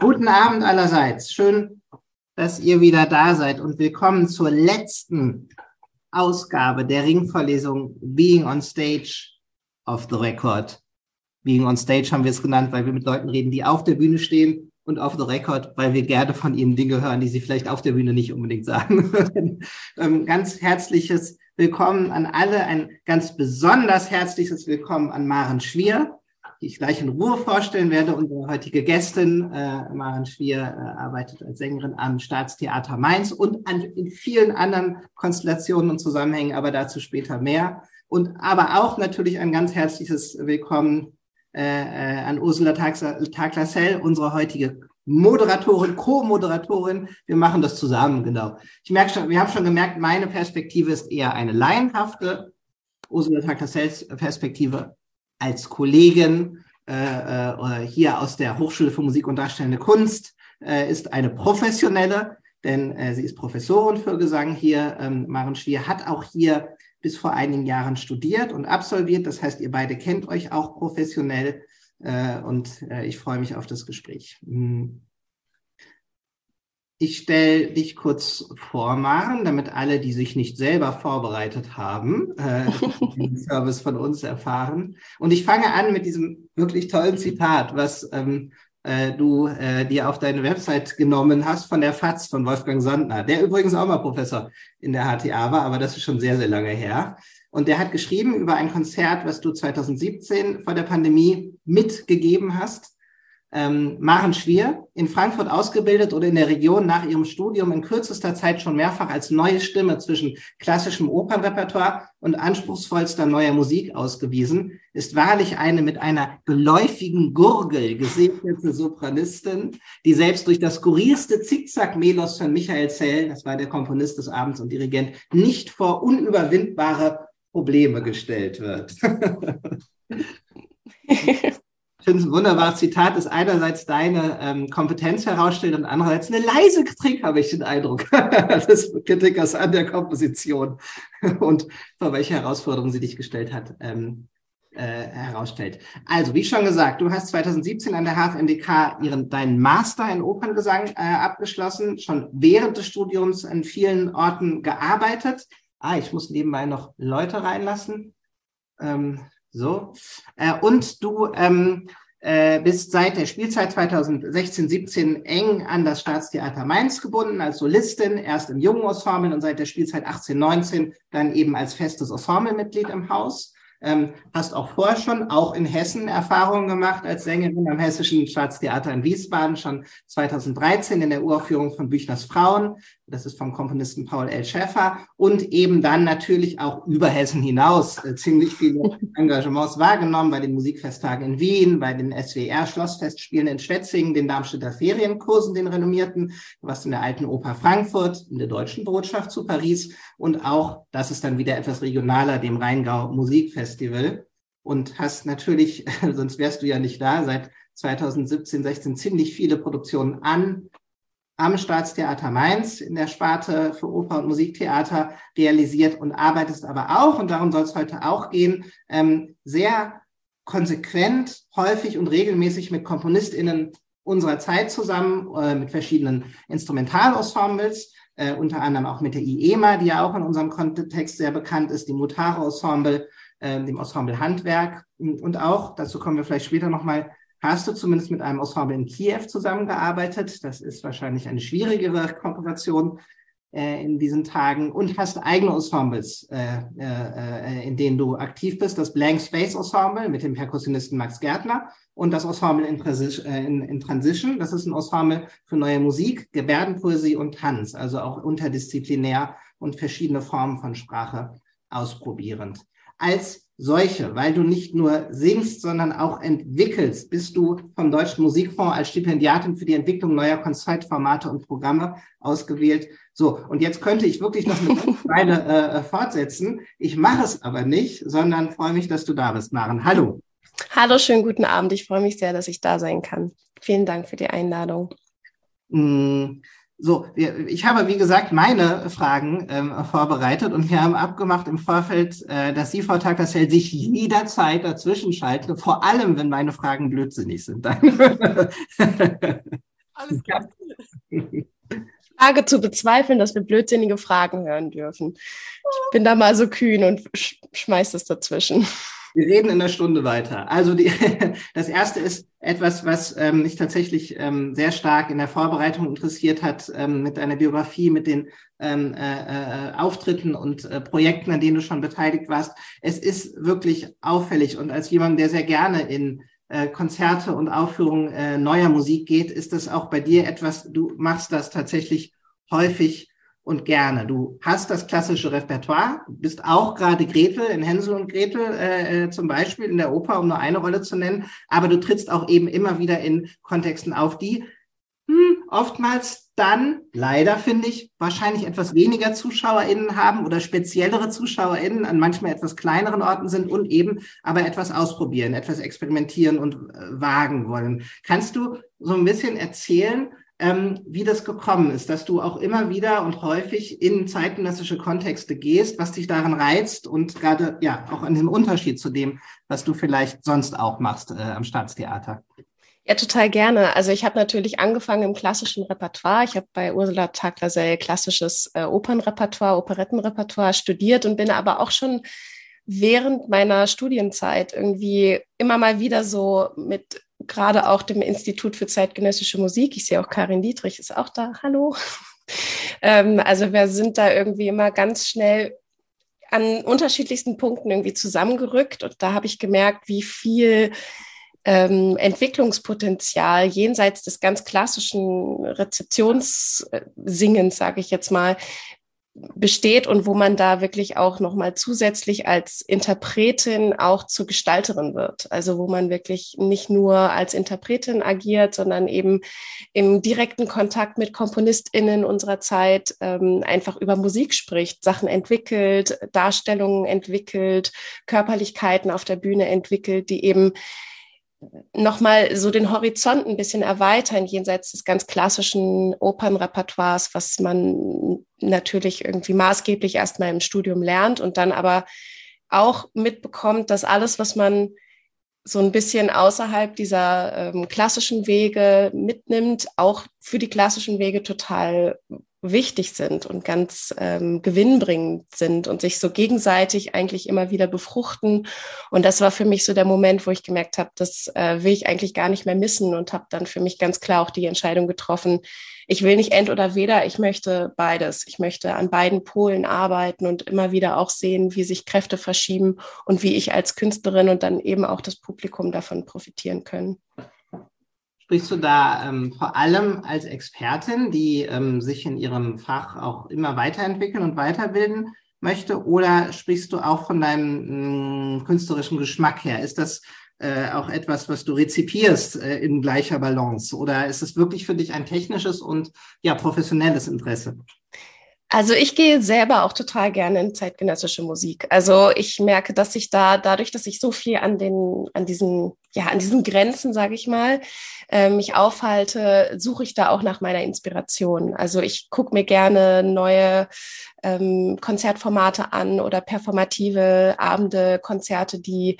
Guten Abend allerseits. Schön, dass ihr wieder da seid und willkommen zur letzten Ausgabe der Ringvorlesung Being on Stage of the Record. Being on Stage haben wir es genannt, weil wir mit Leuten reden, die auf der Bühne stehen und auf the Record, weil wir gerne von ihnen Dinge hören, die sie vielleicht auf der Bühne nicht unbedingt sagen. Ähm, ganz herzliches Willkommen an alle, ein ganz besonders herzliches Willkommen an Maren Schwier die ich gleich in Ruhe vorstellen werde. Unsere heutige Gästin, äh, Maren Schwier, äh, arbeitet als Sängerin am Staatstheater Mainz und an, in vielen anderen Konstellationen und Zusammenhängen, aber dazu später mehr. Und aber auch natürlich ein ganz herzliches Willkommen äh, äh an Ursula Taglassell, unsere heutige Moderatorin, Co-Moderatorin. Wir machen das zusammen, genau. Ich merke schon, wir haben schon gemerkt, meine Perspektive ist eher eine laienhafte. Ursula Taglassells Perspektive als Kollegin äh, äh, hier aus der Hochschule für Musik und Darstellende Kunst äh, ist eine professionelle, denn äh, sie ist Professorin für Gesang hier. Ähm, Maren Schwier hat auch hier bis vor einigen Jahren studiert und absolviert. Das heißt, ihr beide kennt euch auch professionell äh, und äh, ich freue mich auf das Gespräch. Hm. Ich stelle dich kurz vor, Maren, damit alle, die sich nicht selber vorbereitet haben, äh, den Service von uns erfahren. Und ich fange an mit diesem wirklich tollen Zitat, was ähm, äh, du äh, dir auf deine Website genommen hast von der FAZ von Wolfgang Sondner, der übrigens auch mal Professor in der HTA war, aber das ist schon sehr, sehr lange her. Und der hat geschrieben über ein Konzert, was du 2017 vor der Pandemie mitgegeben hast ähm, Maren Schwier, in Frankfurt ausgebildet oder in der Region nach ihrem Studium in kürzester Zeit schon mehrfach als neue Stimme zwischen klassischem Opernrepertoire und anspruchsvollster neuer Musik ausgewiesen, ist wahrlich eine mit einer geläufigen Gurgel gesegnete Sopranistin, die selbst durch das skurrilste Zickzack-Melos von Michael Zell, das war der Komponist des Abends und Dirigent, nicht vor unüberwindbare Probleme gestellt wird. Finde es ein wunderbares Zitat, das einerseits deine ähm, Kompetenz herausstellt und andererseits eine leise Kritik, habe ich den Eindruck, des Kritikers an der Komposition und vor welche Herausforderungen sie dich gestellt hat, ähm, äh, herausstellt. Also, wie schon gesagt, du hast 2017 an der HFMDK ihren, deinen Master in Operngesang äh, abgeschlossen, schon während des Studiums an vielen Orten gearbeitet. Ah, ich muss nebenbei noch Leute reinlassen. Ähm, so. Äh, und du ähm, äh, bist seit der Spielzeit 2016, 17 eng an das Staatstheater Mainz gebunden als Solistin, erst im jungen Ensemble und seit der Spielzeit 18, 19 dann eben als festes Ensemblemitglied im Haus. Ähm, hast auch vorher schon, auch in Hessen, Erfahrungen gemacht als Sängerin am Hessischen Staatstheater in Wiesbaden, schon 2013 in der Uraufführung von Büchners Frauen. Das ist vom Komponisten Paul L. Schäffer. Und eben dann natürlich auch über Hessen hinaus äh, ziemlich viele Engagements wahrgenommen bei den Musikfesttagen in Wien, bei den SWR Schlossfestspielen in Schwetzingen, den Darmstädter Ferienkursen, den renommierten, was in der Alten Oper Frankfurt, in der Deutschen Botschaft zu Paris und auch, das ist dann wieder etwas regionaler, dem Rheingau Musikfestival. Und hast natürlich, sonst wärst du ja nicht da, seit 2017, 16 ziemlich viele Produktionen an am Staatstheater Mainz in der Sparte für Oper und Musiktheater realisiert und arbeitest aber auch, und darum soll es heute auch gehen, ähm, sehr konsequent, häufig und regelmäßig mit KomponistInnen unserer Zeit zusammen, äh, mit verschiedenen Instrumentalensembles, äh, unter anderem auch mit der IEMA, die ja auch in unserem Kontext sehr bekannt ist, dem Mutare-Ensemble, äh, dem Ensemble Handwerk. Und auch, dazu kommen wir vielleicht später nochmal, hast du zumindest mit einem Ensemble in Kiew zusammengearbeitet. Das ist wahrscheinlich eine schwierigere Kooperation äh, in diesen Tagen und hast eigene Ensembles, äh, äh, in denen du aktiv bist. Das Blank Space Ensemble mit dem Perkussionisten Max Gärtner und das Ensemble in, äh, in, in Transition. Das ist ein Ensemble für neue Musik, Gebärdenpoesie und Tanz, also auch interdisziplinär und verschiedene Formen von Sprache ausprobierend. Als solche, weil du nicht nur singst, sondern auch entwickelst, bist du vom Deutschen Musikfonds als Stipendiatin für die Entwicklung neuer Konzertformate und Programme ausgewählt. So, und jetzt könnte ich wirklich noch eine Weile äh, fortsetzen. Ich mache es aber nicht, sondern freue mich, dass du da bist, Maren. Hallo. Hallo, schönen guten Abend. Ich freue mich sehr, dass ich da sein kann. Vielen Dank für die Einladung. Mm, so, ich habe, wie gesagt, meine Fragen ähm, vorbereitet und wir haben abgemacht im Vorfeld, äh, dass Sie, Frau Tagtassel, sich jederzeit dazwischen schalten, vor allem, wenn meine Fragen blödsinnig sind. alles klar. Frage zu bezweifeln, dass wir blödsinnige Fragen hören dürfen. Ich bin da mal so kühn und sch schmeiß das dazwischen. Wir reden in der Stunde weiter. Also die, das erste ist etwas, was ähm, mich tatsächlich ähm, sehr stark in der Vorbereitung interessiert hat, ähm, mit deiner Biografie, mit den ähm, äh, äh, Auftritten und äh, Projekten, an denen du schon beteiligt warst. Es ist wirklich auffällig und als jemand, der sehr gerne in äh, Konzerte und Aufführungen äh, neuer Musik geht, ist das auch bei dir etwas, du machst das tatsächlich häufig und gerne. Du hast das klassische Repertoire, bist auch gerade Gretel in Hänsel und Gretel äh, äh, zum Beispiel in der Oper, um nur eine Rolle zu nennen, aber du trittst auch eben immer wieder in Kontexten auf, die hm, oftmals dann, leider finde ich, wahrscheinlich etwas weniger ZuschauerInnen haben oder speziellere ZuschauerInnen an manchmal etwas kleineren Orten sind und eben aber etwas ausprobieren, etwas experimentieren und äh, wagen wollen. Kannst du so ein bisschen erzählen, ähm, wie das gekommen ist, dass du auch immer wieder und häufig in zeitgenössische Kontexte gehst, was dich daran reizt und gerade ja auch an dem Unterschied zu dem, was du vielleicht sonst auch machst äh, am Staatstheater. Ja, total gerne. Also ich habe natürlich angefangen im klassischen Repertoire. Ich habe bei Ursula Taglasell klassisches äh, Opernrepertoire, Operettenrepertoire studiert und bin aber auch schon während meiner Studienzeit irgendwie immer mal wieder so mit gerade auch dem Institut für zeitgenössische Musik. Ich sehe auch Karin Dietrich ist auch da. Hallo. ähm, also wir sind da irgendwie immer ganz schnell an unterschiedlichsten Punkten irgendwie zusammengerückt und da habe ich gemerkt, wie viel ähm, Entwicklungspotenzial jenseits des ganz klassischen Rezeptionssingens, sage ich jetzt mal, besteht und wo man da wirklich auch nochmal zusätzlich als Interpretin auch zur Gestalterin wird. Also wo man wirklich nicht nur als Interpretin agiert, sondern eben im direkten Kontakt mit KomponistInnen unserer Zeit ähm, einfach über Musik spricht, Sachen entwickelt, Darstellungen entwickelt, Körperlichkeiten auf der Bühne entwickelt, die eben nochmal so den Horizont ein bisschen erweitern, jenseits des ganz klassischen Opernrepertoires, was man natürlich irgendwie maßgeblich erstmal im Studium lernt und dann aber auch mitbekommt, dass alles, was man so ein bisschen außerhalb dieser ähm, klassischen Wege mitnimmt, auch für die klassischen Wege total wichtig sind und ganz ähm, gewinnbringend sind und sich so gegenseitig eigentlich immer wieder befruchten. Und das war für mich so der Moment, wo ich gemerkt habe, das äh, will ich eigentlich gar nicht mehr missen und habe dann für mich ganz klar auch die Entscheidung getroffen, ich will nicht end oder weder, ich möchte beides. Ich möchte an beiden Polen arbeiten und immer wieder auch sehen, wie sich Kräfte verschieben und wie ich als Künstlerin und dann eben auch das Publikum davon profitieren können. Sprichst du da ähm, vor allem als Expertin, die ähm, sich in ihrem Fach auch immer weiterentwickeln und weiterbilden möchte, oder sprichst du auch von deinem mh, künstlerischen Geschmack her? Ist das äh, auch etwas, was du rezipierst äh, in gleicher Balance, oder ist es wirklich für dich ein technisches und ja professionelles Interesse? Also ich gehe selber auch total gerne in zeitgenössische Musik. Also ich merke, dass ich da dadurch, dass ich so viel an den an diesen ja an diesen Grenzen, sage ich mal, äh, mich aufhalte, suche ich da auch nach meiner Inspiration. Also ich gucke mir gerne neue ähm, Konzertformate an oder performative Abende, Konzerte, die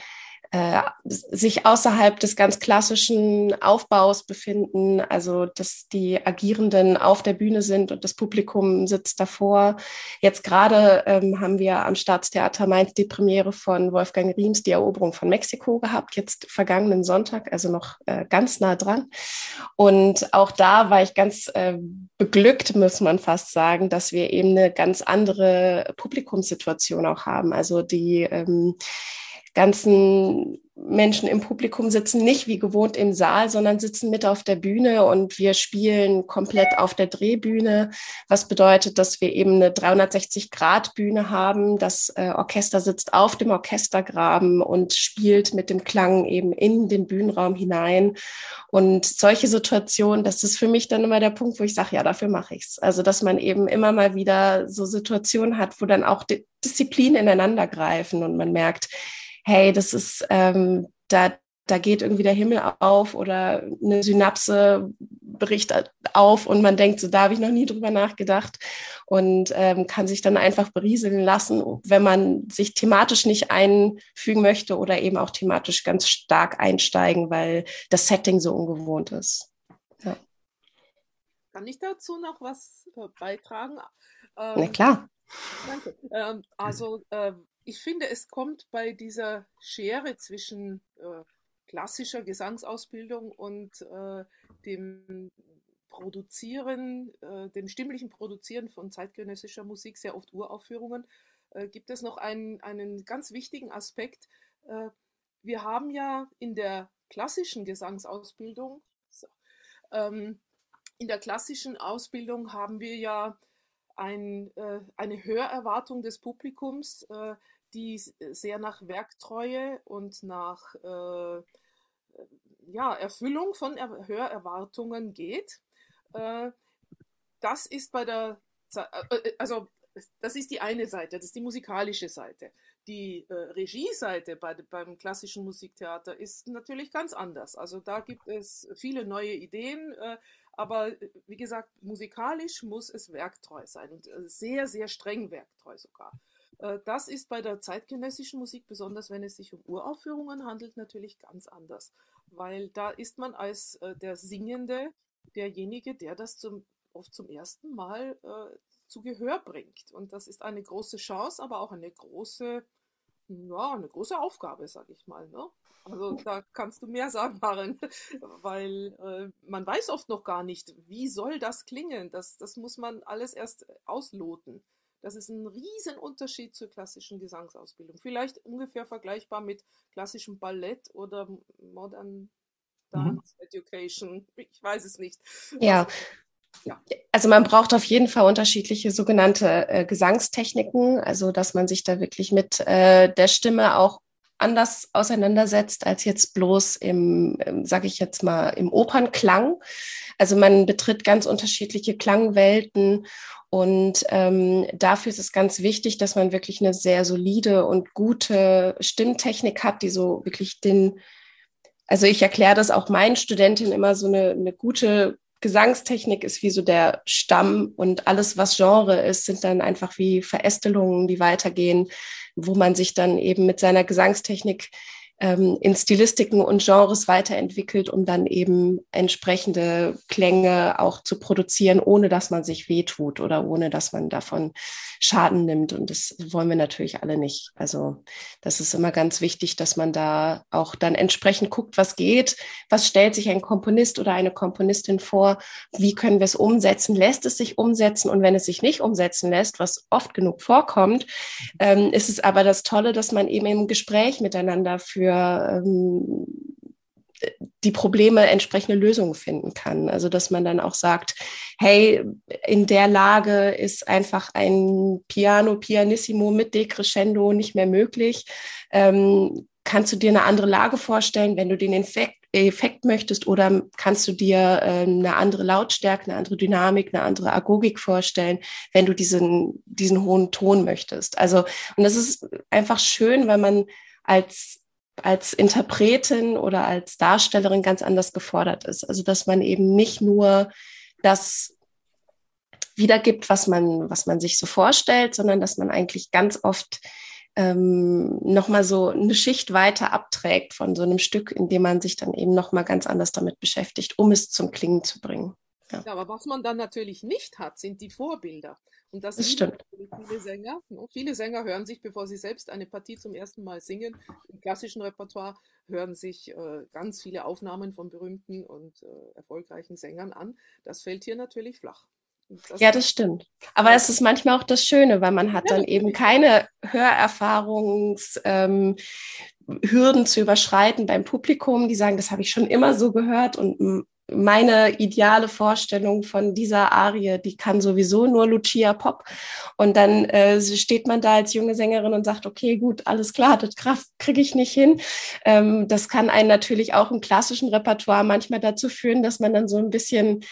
äh, sich außerhalb des ganz klassischen Aufbaus befinden, also dass die Agierenden auf der Bühne sind und das Publikum sitzt davor. Jetzt gerade ähm, haben wir am Staatstheater Mainz die Premiere von Wolfgang Riems, die Eroberung von Mexiko gehabt, jetzt vergangenen Sonntag, also noch äh, ganz nah dran. Und auch da war ich ganz äh, beglückt, muss man fast sagen, dass wir eben eine ganz andere Publikumssituation auch haben. Also die ähm, ganzen Menschen im Publikum sitzen nicht wie gewohnt im Saal, sondern sitzen mit auf der Bühne und wir spielen komplett auf der Drehbühne, was bedeutet, dass wir eben eine 360-Grad-Bühne haben. Das äh, Orchester sitzt auf dem Orchestergraben und spielt mit dem Klang eben in den Bühnenraum hinein. Und solche Situationen, das ist für mich dann immer der Punkt, wo ich sage, ja, dafür mache ich's. Also, dass man eben immer mal wieder so Situationen hat, wo dann auch Disziplinen ineinander greifen und man merkt, hey, das ist, ähm, da, da geht irgendwie der Himmel auf oder eine Synapse bricht auf und man denkt, so da habe ich noch nie drüber nachgedacht und ähm, kann sich dann einfach berieseln lassen, wenn man sich thematisch nicht einfügen möchte oder eben auch thematisch ganz stark einsteigen, weil das Setting so ungewohnt ist. Ja. Kann ich dazu noch was äh, beitragen? Ähm, Na klar. Danke. Ähm, also äh, ich finde, es kommt bei dieser Schere zwischen äh, klassischer Gesangsausbildung und äh, dem Produzieren, äh, dem stimmlichen Produzieren von zeitgenössischer Musik, sehr oft Uraufführungen, äh, gibt es noch einen, einen ganz wichtigen Aspekt. Äh, wir haben ja in der klassischen Gesangsausbildung, so, ähm, in der klassischen Ausbildung haben wir ja ein, äh, eine Hörerwartung des Publikums, äh, die sehr nach Werktreue und nach äh, ja, Erfüllung von er Hörerwartungen geht. Äh, das ist bei der, äh, äh, also das ist die eine Seite, das ist die musikalische Seite. Die äh, Regieseite bei, beim klassischen Musiktheater ist natürlich ganz anders. Also da gibt es viele neue Ideen, äh, aber wie gesagt, musikalisch muss es werktreu sein und sehr, sehr streng werktreu sogar. Äh, das ist bei der zeitgenössischen Musik, besonders wenn es sich um Uraufführungen handelt, natürlich ganz anders, weil da ist man als äh, der Singende derjenige, der das zum, oft zum ersten Mal äh, zu Gehör bringt. Und das ist eine große Chance, aber auch eine große, ja, eine große Aufgabe, sage ich mal. Ne? Also da kannst du mehr sagen, Maren, weil äh, man weiß oft noch gar nicht, wie soll das klingen. Das, das muss man alles erst ausloten. Das ist ein Riesenunterschied zur klassischen Gesangsausbildung. Vielleicht ungefähr vergleichbar mit klassischem Ballett oder Modern Dance mhm. Education. Ich weiß es nicht. Ja. Ja. Also man braucht auf jeden Fall unterschiedliche sogenannte äh, Gesangstechniken, also dass man sich da wirklich mit äh, der Stimme auch anders auseinandersetzt als jetzt bloß im, im sage ich jetzt mal, im Opernklang. Also man betritt ganz unterschiedliche Klangwelten und ähm, dafür ist es ganz wichtig, dass man wirklich eine sehr solide und gute Stimmtechnik hat, die so wirklich den, also ich erkläre das auch meinen Studentinnen immer so eine, eine gute Gesangstechnik ist wie so der Stamm und alles, was Genre ist, sind dann einfach wie Verästelungen, die weitergehen, wo man sich dann eben mit seiner Gesangstechnik ähm, in Stilistiken und Genres weiterentwickelt, um dann eben entsprechende Klänge auch zu produzieren, ohne dass man sich wehtut oder ohne dass man davon Schaden nimmt. Und das wollen wir natürlich alle nicht. Also das ist immer ganz wichtig, dass man da auch dann entsprechend guckt, was geht, was stellt sich ein Komponist oder eine Komponistin vor, wie können wir es umsetzen, lässt es sich umsetzen? Und wenn es sich nicht umsetzen lässt, was oft genug vorkommt, ähm, ist es aber das Tolle, dass man eben im Gespräch miteinander für für ähm, die Probleme entsprechende Lösungen finden kann. Also dass man dann auch sagt, hey, in der Lage ist einfach ein Piano Pianissimo mit Decrescendo nicht mehr möglich. Ähm, kannst du dir eine andere Lage vorstellen, wenn du den Effekt, Effekt möchtest oder kannst du dir äh, eine andere Lautstärke, eine andere Dynamik, eine andere Agogik vorstellen, wenn du diesen, diesen hohen Ton möchtest. Also, und das ist einfach schön, weil man als als Interpretin oder als Darstellerin ganz anders gefordert ist. Also dass man eben nicht nur das wiedergibt, was man, was man sich so vorstellt, sondern dass man eigentlich ganz oft ähm, nochmal so eine Schicht weiter abträgt von so einem Stück, in dem man sich dann eben nochmal ganz anders damit beschäftigt, um es zum Klingen zu bringen. Ja. ja. aber was man dann natürlich nicht hat, sind die Vorbilder. Und das, das stimmt. viele Sänger. Ne? Viele Sänger hören sich, bevor sie selbst eine Partie zum ersten Mal singen, im klassischen Repertoire hören sich äh, ganz viele Aufnahmen von berühmten und äh, erfolgreichen Sängern an. Das fällt hier natürlich flach. Das ja, das stimmt. Aber es ist manchmal auch das Schöne, weil man hat dann eben keine Hörerfahrungs, ähm, zu überschreiten beim Publikum, die sagen, das habe ich schon immer so gehört und meine ideale Vorstellung von dieser Arie, die kann sowieso nur Lucia Pop. Und dann äh, steht man da als junge Sängerin und sagt, okay, gut, alles klar, das kriege ich nicht hin. Ähm, das kann einen natürlich auch im klassischen Repertoire manchmal dazu führen, dass man dann so ein bisschen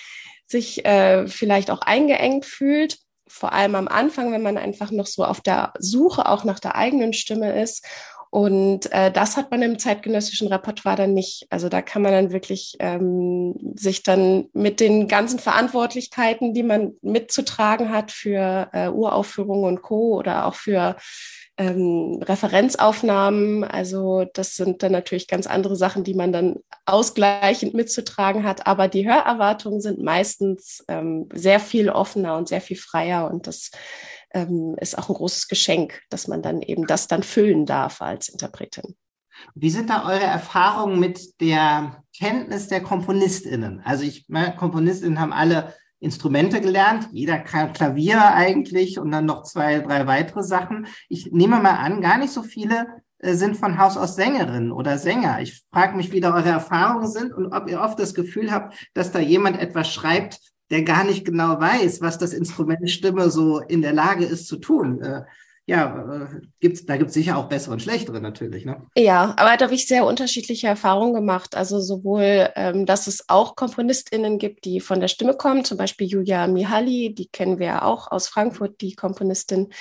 sich äh, vielleicht auch eingeengt fühlt. Vor allem am Anfang, wenn man einfach noch so auf der Suche auch nach der eigenen Stimme ist Und äh, das hat man im zeitgenössischen Repertoire dann nicht. Also da kann man dann wirklich ähm, sich dann mit den ganzen Verantwortlichkeiten, die man mitzutragen hat für äh, Uraufführungen und Co. oder auch für ähm, Referenzaufnahmen. Also das sind dann natürlich ganz andere Sachen, die man dann ausgleichend mitzutragen hat. Aber die Hörerwartungen sind meistens ähm, sehr viel offener und sehr viel freier und das ähm, ist auch ein großes Geschenk, dass man dann eben das dann füllen darf als Interpretin. Wie sind da eure Erfahrungen mit der Kenntnis der KomponistInnen? Also ich, meine, KomponistInnen haben alle Instrumente gelernt, jeder kann Klavier eigentlich und dann noch zwei, drei weitere Sachen. Ich nehme mal an, gar nicht so viele äh, sind von Haus aus Sängerinnen oder Sänger. Ich frage mich, wie da eure Erfahrungen sind und ob ihr oft das Gefühl habt, dass da jemand etwas schreibt, der gar nicht genau weiß, was das Instrument Stimme so in der Lage ist zu tun. Ja, äh, gibt's, da gibt es sicher auch bessere und schlechtere natürlich. Ne? Ja, aber da habe ich sehr unterschiedliche Erfahrungen gemacht. Also sowohl, ähm, dass es auch KomponistInnen gibt, die von der Stimme kommen, zum Beispiel Julia Mihaly, die kennen wir ja auch aus Frankfurt, die Komponistin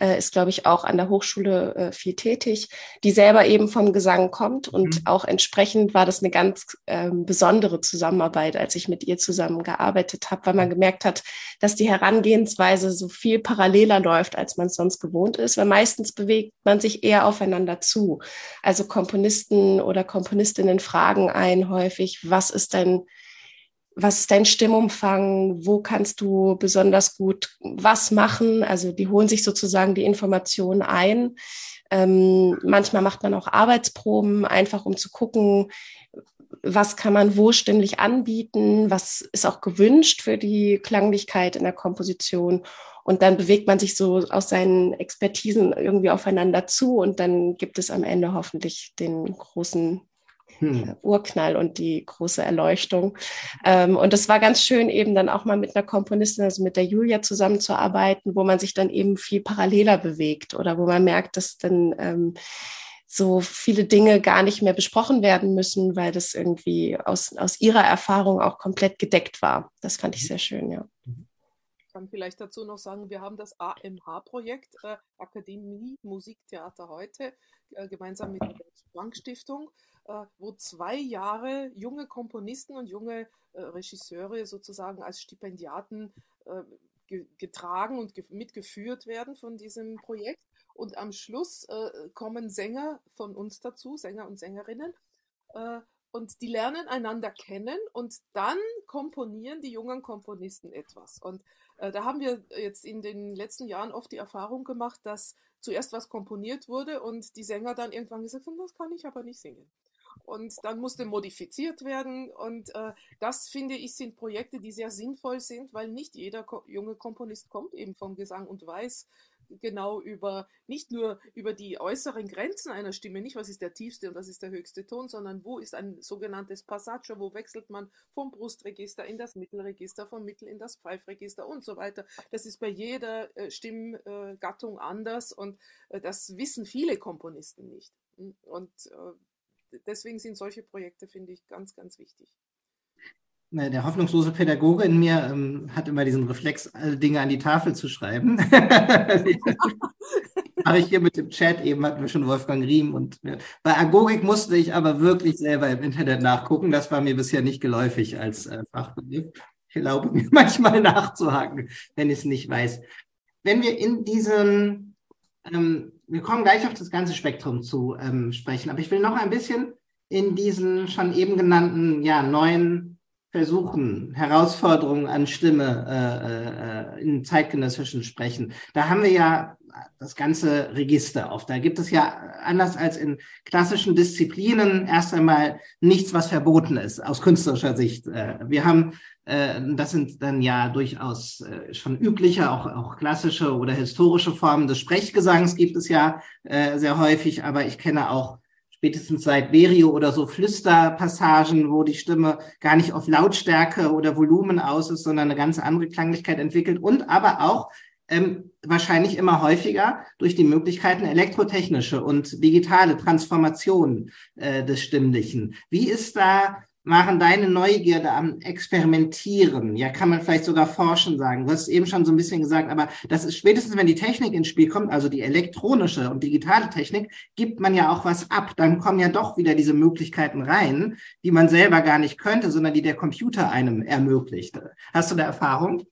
äh, ist, glaube ich, auch an der Hochschule äh, viel tätig, die selber eben vom Gesang kommt und mhm. auch entsprechend war das eine ganz ähm, besondere Zusammenarbeit, als ich mit ihr zusammengearbeitet habe, weil man gemerkt hat, dass die Herangehensweise so viel paralleler läuft, als man es sonst gewohnt gewohnt ist, weil meistens bewegt man sich eher aufeinander zu. Also Komponisten oder Komponistinnen fragen ein häufig, was ist dein, was ist dein Stimmumfang? Wo kannst du besonders gut was machen? Also die holen sich sozusagen die Informationen ein. Ähm, manchmal macht man auch Arbeitsproben, einfach um zu gucken, was kann man wo stimmlich anbieten, was ist auch gewünscht für die Klanglichkeit in der Komposition. Und dann bewegt man sich so aus seinen Expertisen irgendwie aufeinander zu und dann gibt es am Ende hoffentlich den großen hm. Äh, Urknall und die große Erleuchtung. Ähm, und es war ganz schön, eben dann auch mal mit einer Komponistin, also mit der Julia zusammenzuarbeiten, wo man sich dann eben viel paralleler bewegt oder wo man merkt, dass dann ähm, so viele Dinge gar nicht mehr besprochen werden müssen, weil das irgendwie aus, aus ihrer Erfahrung auch komplett gedeckt war. Das fand ich sehr schön, ja. Mhm kann vielleicht dazu noch sagen, wir haben das AMH-Projekt, äh, Akademie Musiktheater heute, äh, gemeinsam mit der Planck Stiftung, äh, wo zwei Jahre junge Komponisten und junge äh, Regisseure sozusagen als Stipendiaten äh, ge getragen und ge mitgeführt werden von diesem Projekt. Und am Schluss äh, kommen Sänger von uns dazu, Sänger und Sängerinnen und die lernen einander kennen und dann komponieren die jungen Komponisten etwas. Und da haben wir jetzt in den letzten Jahren oft die Erfahrung gemacht, dass zuerst was komponiert wurde und die Sänger dann irgendwann gesagt haben, das kann ich aber nicht singen. Und dann musste modifiziert werden. Und äh, das finde ich sind Projekte, die sehr sinnvoll sind, weil nicht jeder junge Komponist kommt eben vom Gesang und weiß, genau über, nicht nur über die äußeren Grenzen einer Stimme, nicht was ist der tiefste und was ist der höchste Ton, sondern wo ist ein sogenanntes Passaggio, wo wechselt man vom Brustregister in das Mittelregister, vom Mittel in das Pfeifregister und so weiter. Das ist bei jeder äh, Stimmgattung anders und äh, das wissen viele Komponisten nicht. Und äh, deswegen sind solche Projekte, finde ich, ganz, ganz wichtig. Ne, der hoffnungslose Pädagoge in mir ähm, hat immer diesen Reflex, alle Dinge an die Tafel zu schreiben. Habe ich hier mit dem Chat eben, hatten wir schon Wolfgang Riem und ja. bei Agogik musste ich aber wirklich selber im Internet nachgucken. Das war mir bisher nicht geläufig als äh, Fachbegriff. Ich erlaube mir manchmal nachzuhaken, wenn ich es nicht weiß. Wenn wir in diesem, ähm, wir kommen gleich auf das ganze Spektrum zu ähm, sprechen, aber ich will noch ein bisschen in diesen schon eben genannten ja, neuen versuchen, Herausforderungen an Stimme äh, äh, in zeitgenössischen Sprechen. Da haben wir ja das ganze Register auf. Da gibt es ja anders als in klassischen Disziplinen erst einmal nichts, was verboten ist aus künstlerischer Sicht. Äh, wir haben, äh, das sind dann ja durchaus äh, schon übliche, auch, auch klassische oder historische Formen des Sprechgesangs gibt es ja sehr häufig, aber ich kenne auch spätestens seit Verio oder so Flüsterpassagen, wo die Stimme gar nicht auf Lautstärke oder Volumen aus ist, sondern eine ganz andere Klanglichkeit entwickelt und aber auch ähm, wahrscheinlich immer häufiger durch die Möglichkeiten elektrotechnische und digitale Transformation äh, des Stimmlichen. Wie ist da machen deine Neugierde am Experimentieren? Ja, kann man vielleicht sogar forschen sagen. Du hast eben schon so ein bisschen gesagt, aber das ist spätestens, wenn die Technik ins Spiel kommt, also die elektronische und digitale Technik, gibt man ja auch was ab. Dann kommen ja doch wieder diese Möglichkeiten rein, die man selber gar nicht könnte, sondern die der Computer einem ermöglicht. Hast du da Erfahrung?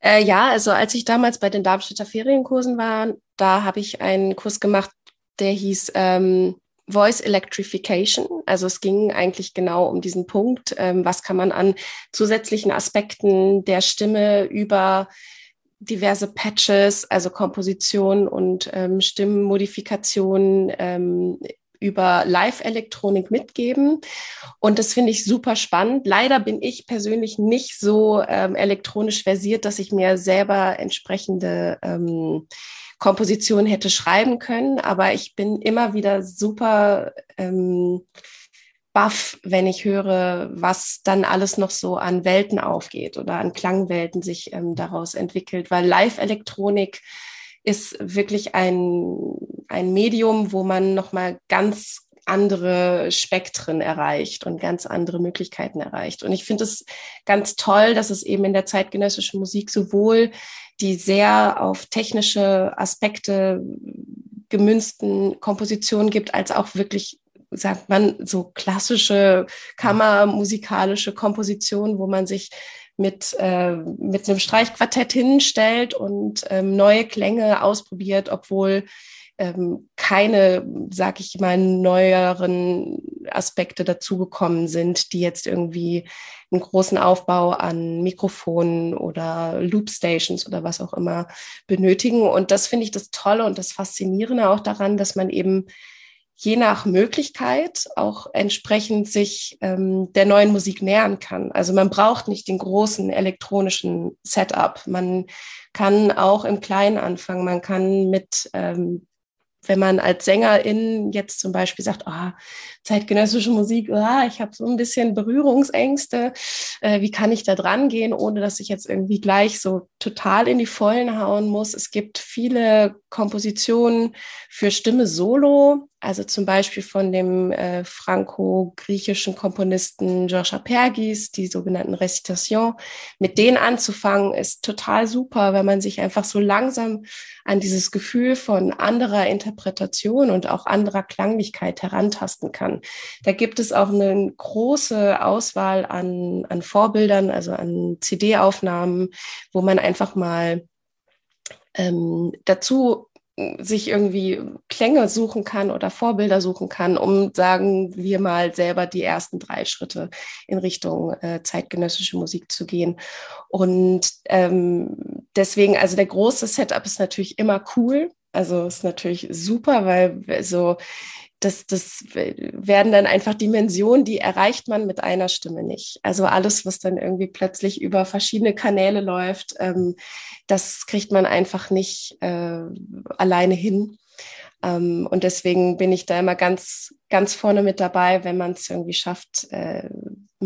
Äh, ja, also als ich damals bei den Darmstädter Ferienkursen war, da habe ich einen Kurs gemacht, der hieß ähm, Voice Electrification. Also es ging eigentlich genau um diesen Punkt, ähm, was kann man an zusätzlichen Aspekten der Stimme über diverse Patches, also Komposition und ähm, Stimmenmodifikation ähm, über Live-Elektronik mitgeben. Und das finde ich super spannend. Leider bin ich persönlich nicht so ähm, elektronisch versiert, dass ich mir selber entsprechende ähm, Komposition hätte schreiben können, aber ich bin immer wieder super ähm, baff, wenn ich höre, was dann alles noch so an Welten aufgeht oder an Klangwelten sich ähm, daraus entwickelt, weil Live-Elektronik ist wirklich ein, ein Medium, wo man nochmal ganz andere Spektren erreicht und ganz andere Möglichkeiten erreicht. Und ich finde es ganz toll, dass es eben in der zeitgenössischen Musik sowohl die sehr auf technische Aspekte gemünzten Kompositionen gibt, als auch wirklich sagt man, so klassische kammermusikalische Kompositionen, wo man sich mit, äh, mit einem Streichquartett hinstellt und ähm, neue Klänge ausprobiert, obwohl ähm, keine, sag ich mal, neueren Aspekte dazugekommen sind, die jetzt irgendwie einen großen Aufbau an Mikrofonen oder Loopstations oder was auch immer benötigen. Und das finde ich das Tolle und das Faszinierende auch daran, dass man eben je nach Möglichkeit auch entsprechend sich ähm, der neuen Musik nähern kann. Also man braucht nicht den großen elektronischen Setup. Man kann auch im Kleinen anfangen. Man kann mit ähm, wenn man als Sängerin jetzt zum Beispiel sagt, oh, zeitgenössische Musik, oh, ich habe so ein bisschen Berührungsängste, äh, wie kann ich da dran gehen, ohne dass ich jetzt irgendwie gleich so total in die Vollen hauen muss. Es gibt viele Kompositionen für Stimme solo, also zum Beispiel von dem äh, franco-griechischen Komponisten Georges Apergis, die sogenannten Recitation. Mit denen anzufangen ist total super, wenn man sich einfach so langsam an dieses Gefühl von anderer Interpretation und auch anderer Klanglichkeit herantasten kann. Da gibt es auch eine große Auswahl an, an Vorbildern, also an CD-Aufnahmen, wo man einfach mal ähm, dazu sich irgendwie Klänge suchen kann oder Vorbilder suchen kann, um, sagen wir mal, selber die ersten drei Schritte in Richtung äh, zeitgenössische Musik zu gehen. Und ähm, deswegen, also der große Setup ist natürlich immer cool. Also ist natürlich super, weil so das, das werden dann einfach Dimensionen, die erreicht man mit einer Stimme nicht. Also alles, was dann irgendwie plötzlich über verschiedene Kanäle läuft, ähm, das kriegt man einfach nicht äh, alleine hin. Ähm, und deswegen bin ich da immer ganz, ganz vorne mit dabei, wenn man es irgendwie schafft, äh,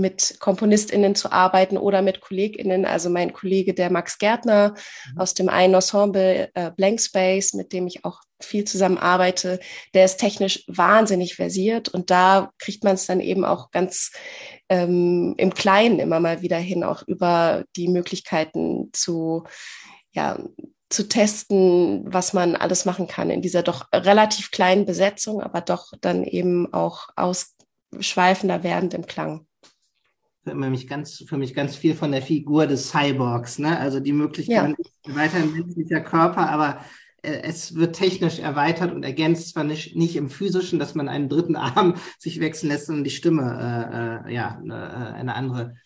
mit KomponistInnen zu arbeiten oder mit KollegInnen. Also mein Kollege, der Max Gärtner mhm. aus dem einen Ensemble äh, Blank Space, mit dem ich auch viel zusammen arbeite, der ist technisch wahnsinnig versiert und da kriegt man es dann eben auch ganz ähm, im Kleinen immer mal wieder hin, auch über die Möglichkeiten zu, ja, zu testen, was man alles machen kann in dieser doch relativ kleinen Besetzung, aber doch dann eben auch ausschweifender werdend im Klang für mich ganz, für mich ganz viel von der Figur des Cyborgs, ne? Also die Möglichkeit, ja. weiter menschlicher Körper, aber äh, es wird technisch erweitert und ergänzt zwar nicht, nicht im physischen, dass man einen dritten Arm sich wechseln lässt, sondern die Stimme äh, äh ja eine, eine andere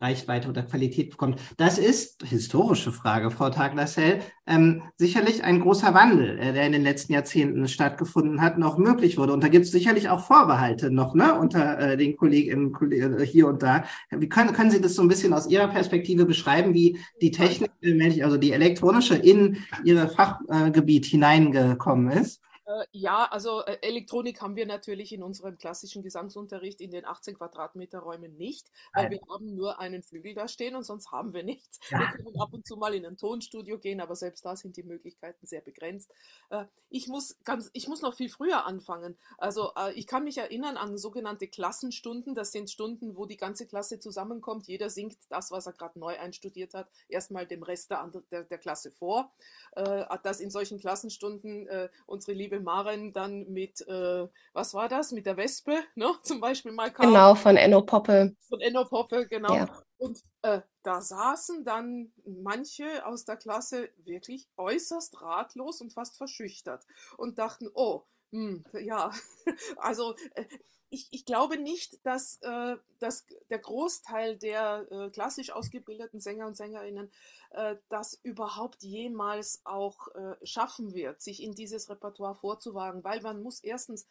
Reichweite oder Qualität bekommt. Das ist, historische Frage, Frau Taglassell, ähm, sicherlich ein großer Wandel, äh, der in den letzten Jahrzehnten stattgefunden hat, noch möglich wurde. Und da gibt es sicherlich auch Vorbehalte noch ne, unter äh, den Kolleginnen äh, hier und da. Wie können, können Sie das so ein bisschen aus Ihrer Perspektive beschreiben, wie die Technik, äh, also die elektronische, in Ihr Fachgebiet hineingekommen ist? Äh, ja, also äh, Elektronik haben wir natürlich in unserem klassischen Gesangsunterricht in den 18 Quadratmeter Räumen nicht, weil Nein. wir haben nur einen Flügel da stehen und sonst haben wir nichts. Ja. Wir können ab und zu mal in ein Tonstudio gehen, aber selbst da sind die Möglichkeiten sehr begrenzt. Äh, ich muss ganz, ich muss noch viel früher anfangen. Also ich kann mich erinnern an sogenannte Klassenstunden. Das sind Stunden, wo die ganze Klasse zusammenkommt. Jeder singt das, was er gerade neu einstudiert hat, erstmal dem Rest der, der, der Klasse vor. Dass in solchen Klassenstunden unsere liebe Maren dann mit, äh, was war das, mit der Wespe, ne? zum Beispiel mal kam. Genau, von Enno Poppe. Von Enno Poppe, genau. Ja. Und äh, da saßen dann manche aus der Klasse wirklich äußerst ratlos und fast verschüchtert und dachten, oh, hm, ja, also äh, ich, ich glaube nicht, dass, äh, dass der Großteil der äh, klassisch ausgebildeten Sänger und Sängerinnen das überhaupt jemals auch schaffen wird, sich in dieses Repertoire vorzuwagen, weil man muss erstens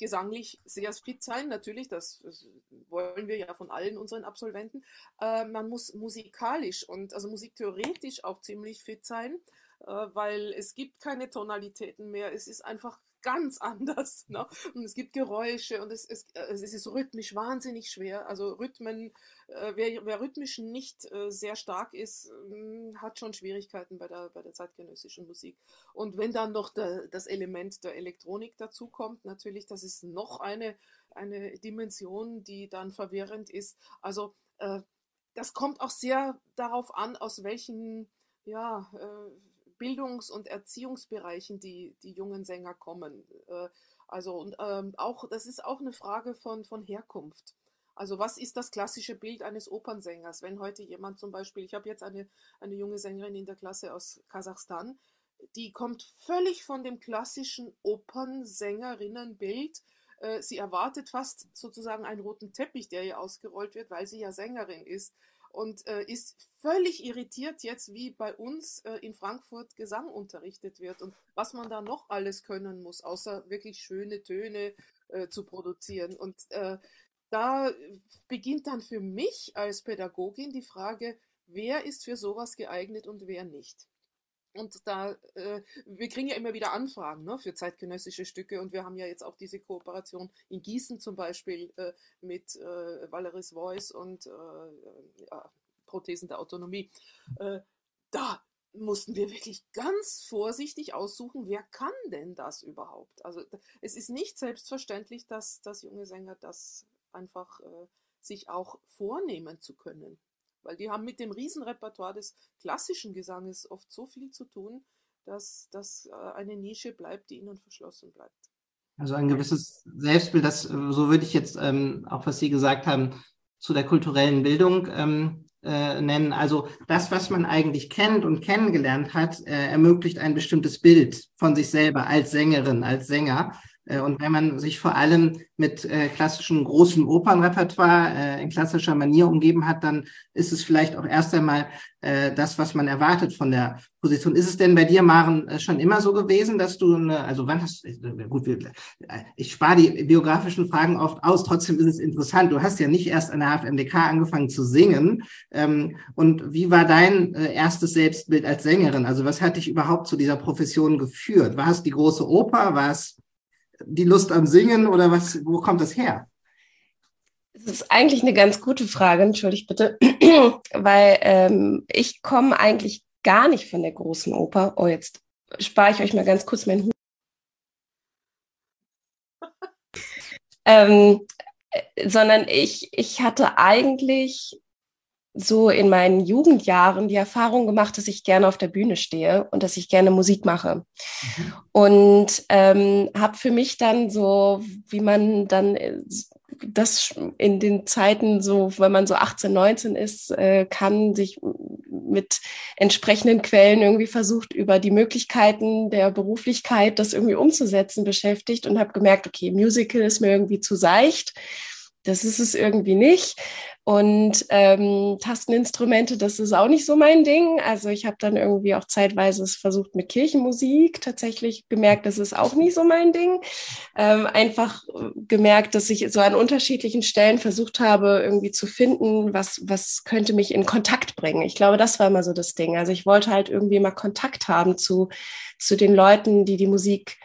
gesanglich sehr fit sein, natürlich, das, das, wollen wir ja von allen unseren Absolventen. Man muss musikalisch und also musiktheoretisch auch ziemlich fit sein, weil es gibt keine Tonalitäten mehr. Es ist einfach ganz anders. Ne? Und es gibt Geräusche und es, es, äh, es ist rhythmisch wahnsinnig schwer. Also Rhythmen, äh, wer, wer rhythmisch nicht äh, sehr stark ist, äh, hat schon Schwierigkeiten bei der, bei der zeitgenössischen Musik. Und wenn dann noch der, das Element der Elektronik dazu kommt, natürlich, das ist noch eine, eine Dimension, die dann verwirrend ist. Also äh, das kommt auch sehr darauf an, aus welchen ja, äh, Bildungs- und Erziehungsbereichen die, die jungen Sänger kommen. Äh, also und ähm, auch, das ist auch eine Frage von, von Herkunft. Also was ist das klassische Bild eines Opernsängers? Wenn heute jemand zum Beispiel, ich habe jetzt eine, eine junge Sängerin in der Klasse aus Kasachstan, die kommt völlig von dem klassischen Opernsängerinnenbild. Äh, sie erwartet fast sozusagen einen roten Teppich, der ihr ausgerollt wird, weil sie ja Sängerin ist und äh, ist völlig irritiert jetzt, wie bei uns äh, in Frankfurt Gesang unterrichtet wird und was man da noch alles können muss, außer wirklich schöne Töne äh, zu produzieren. Und äh, da beginnt dann für mich als Pädagogin die Frage, wer ist für sowas geeignet und wer nicht. Und da, äh, wir kriegen ja immer wieder Anfragen ne, für zeitgenössische Stücke und wir haben ja jetzt auch diese Kooperation in Gießen zum Beispiel äh, mit äh, Valeris Voice und äh, ja, Prothesen der Autonomie. Äh, da mussten wir wirklich ganz vorsichtig aussuchen, wer kann denn das überhaupt? Also es ist nicht selbstverständlich, dass, dass junge Sänger das einfach äh, sich auch vornehmen zu können. Weil die haben mit dem Riesenrepertoire des klassischen Gesanges oft so viel zu tun, dass das äh, eine Nische bleibt, die ihnen verschlossen bleibt. Also ein gewisses Selbstbild, das, äh, so würde ich jetzt ähm, auch, was Sie gesagt haben, zu der kulturellen Bildung ähm, äh, nennen. Also das, was man eigentlich kennt und kennengelernt hat, äh, ermöglicht ein bestimmtes Bild von sich selber als Sängerin, als Sänger. Äh, und wenn man sich vor allem mit äh, klassischem großen Opernrepertoire äh, in klassischer Manier umgeben hat, dann ist es vielleicht auch erst einmal äh, das, was man erwartet von der Position. Ist es denn bei dir, Maren, äh, schon immer so gewesen, dass du eine, also wann hast äh, gut, ich spare die biografischen Fragen oft aus, trotzdem ist es interessant. Du hast ja nicht erst an der HFMDK angefangen zu singen. Ähm, und wie war dein äh, erstes Selbstbild als Sängerin? Also was hat dich überhaupt zu dieser Profession geführt? War es die große Oper? War es die Lust am Singen oder was, wo kommt das her? Das ist eigentlich eine ganz gute Frage, entschuldigt bitte, weil ähm, ich komme eigentlich gar nicht von der großen Oper. Oh, jetzt spare ich euch mal ganz kurz meinen Hut. ähm, äh, sondern ich, ich hatte eigentlich so in meinen Jugendjahren die Erfahrung gemacht, dass ich gerne auf der Bühne stehe und dass ich gerne Musik mache. Mhm. Und ähm, habe für mich dann so, wie man dann äh, das in den Zeiten so, wenn man so 18, 19 ist, äh, kann sich mit entsprechenden Quellen irgendwie versucht, über die Möglichkeiten der Beruflichkeit das irgendwie umzusetzen beschäftigt und habe gemerkt, okay, Musical ist mir irgendwie zu seicht das ist es irgendwie nicht. Und ähm, Tasteninstrumente, das ist auch nicht so mein Ding. Also ich habe dann irgendwie auch zeitweise versucht mit Kirchenmusik, tatsächlich gemerkt, das ist auch nicht so mein Ding. Ähm, einfach gemerkt, dass ich so an unterschiedlichen Stellen versucht habe, irgendwie zu finden, was, was könnte mich in Kontakt bringen. Ich glaube, das war immer so das Ding. Also ich wollte halt irgendwie mal Kontakt haben zu, zu den Leuten, die die Musik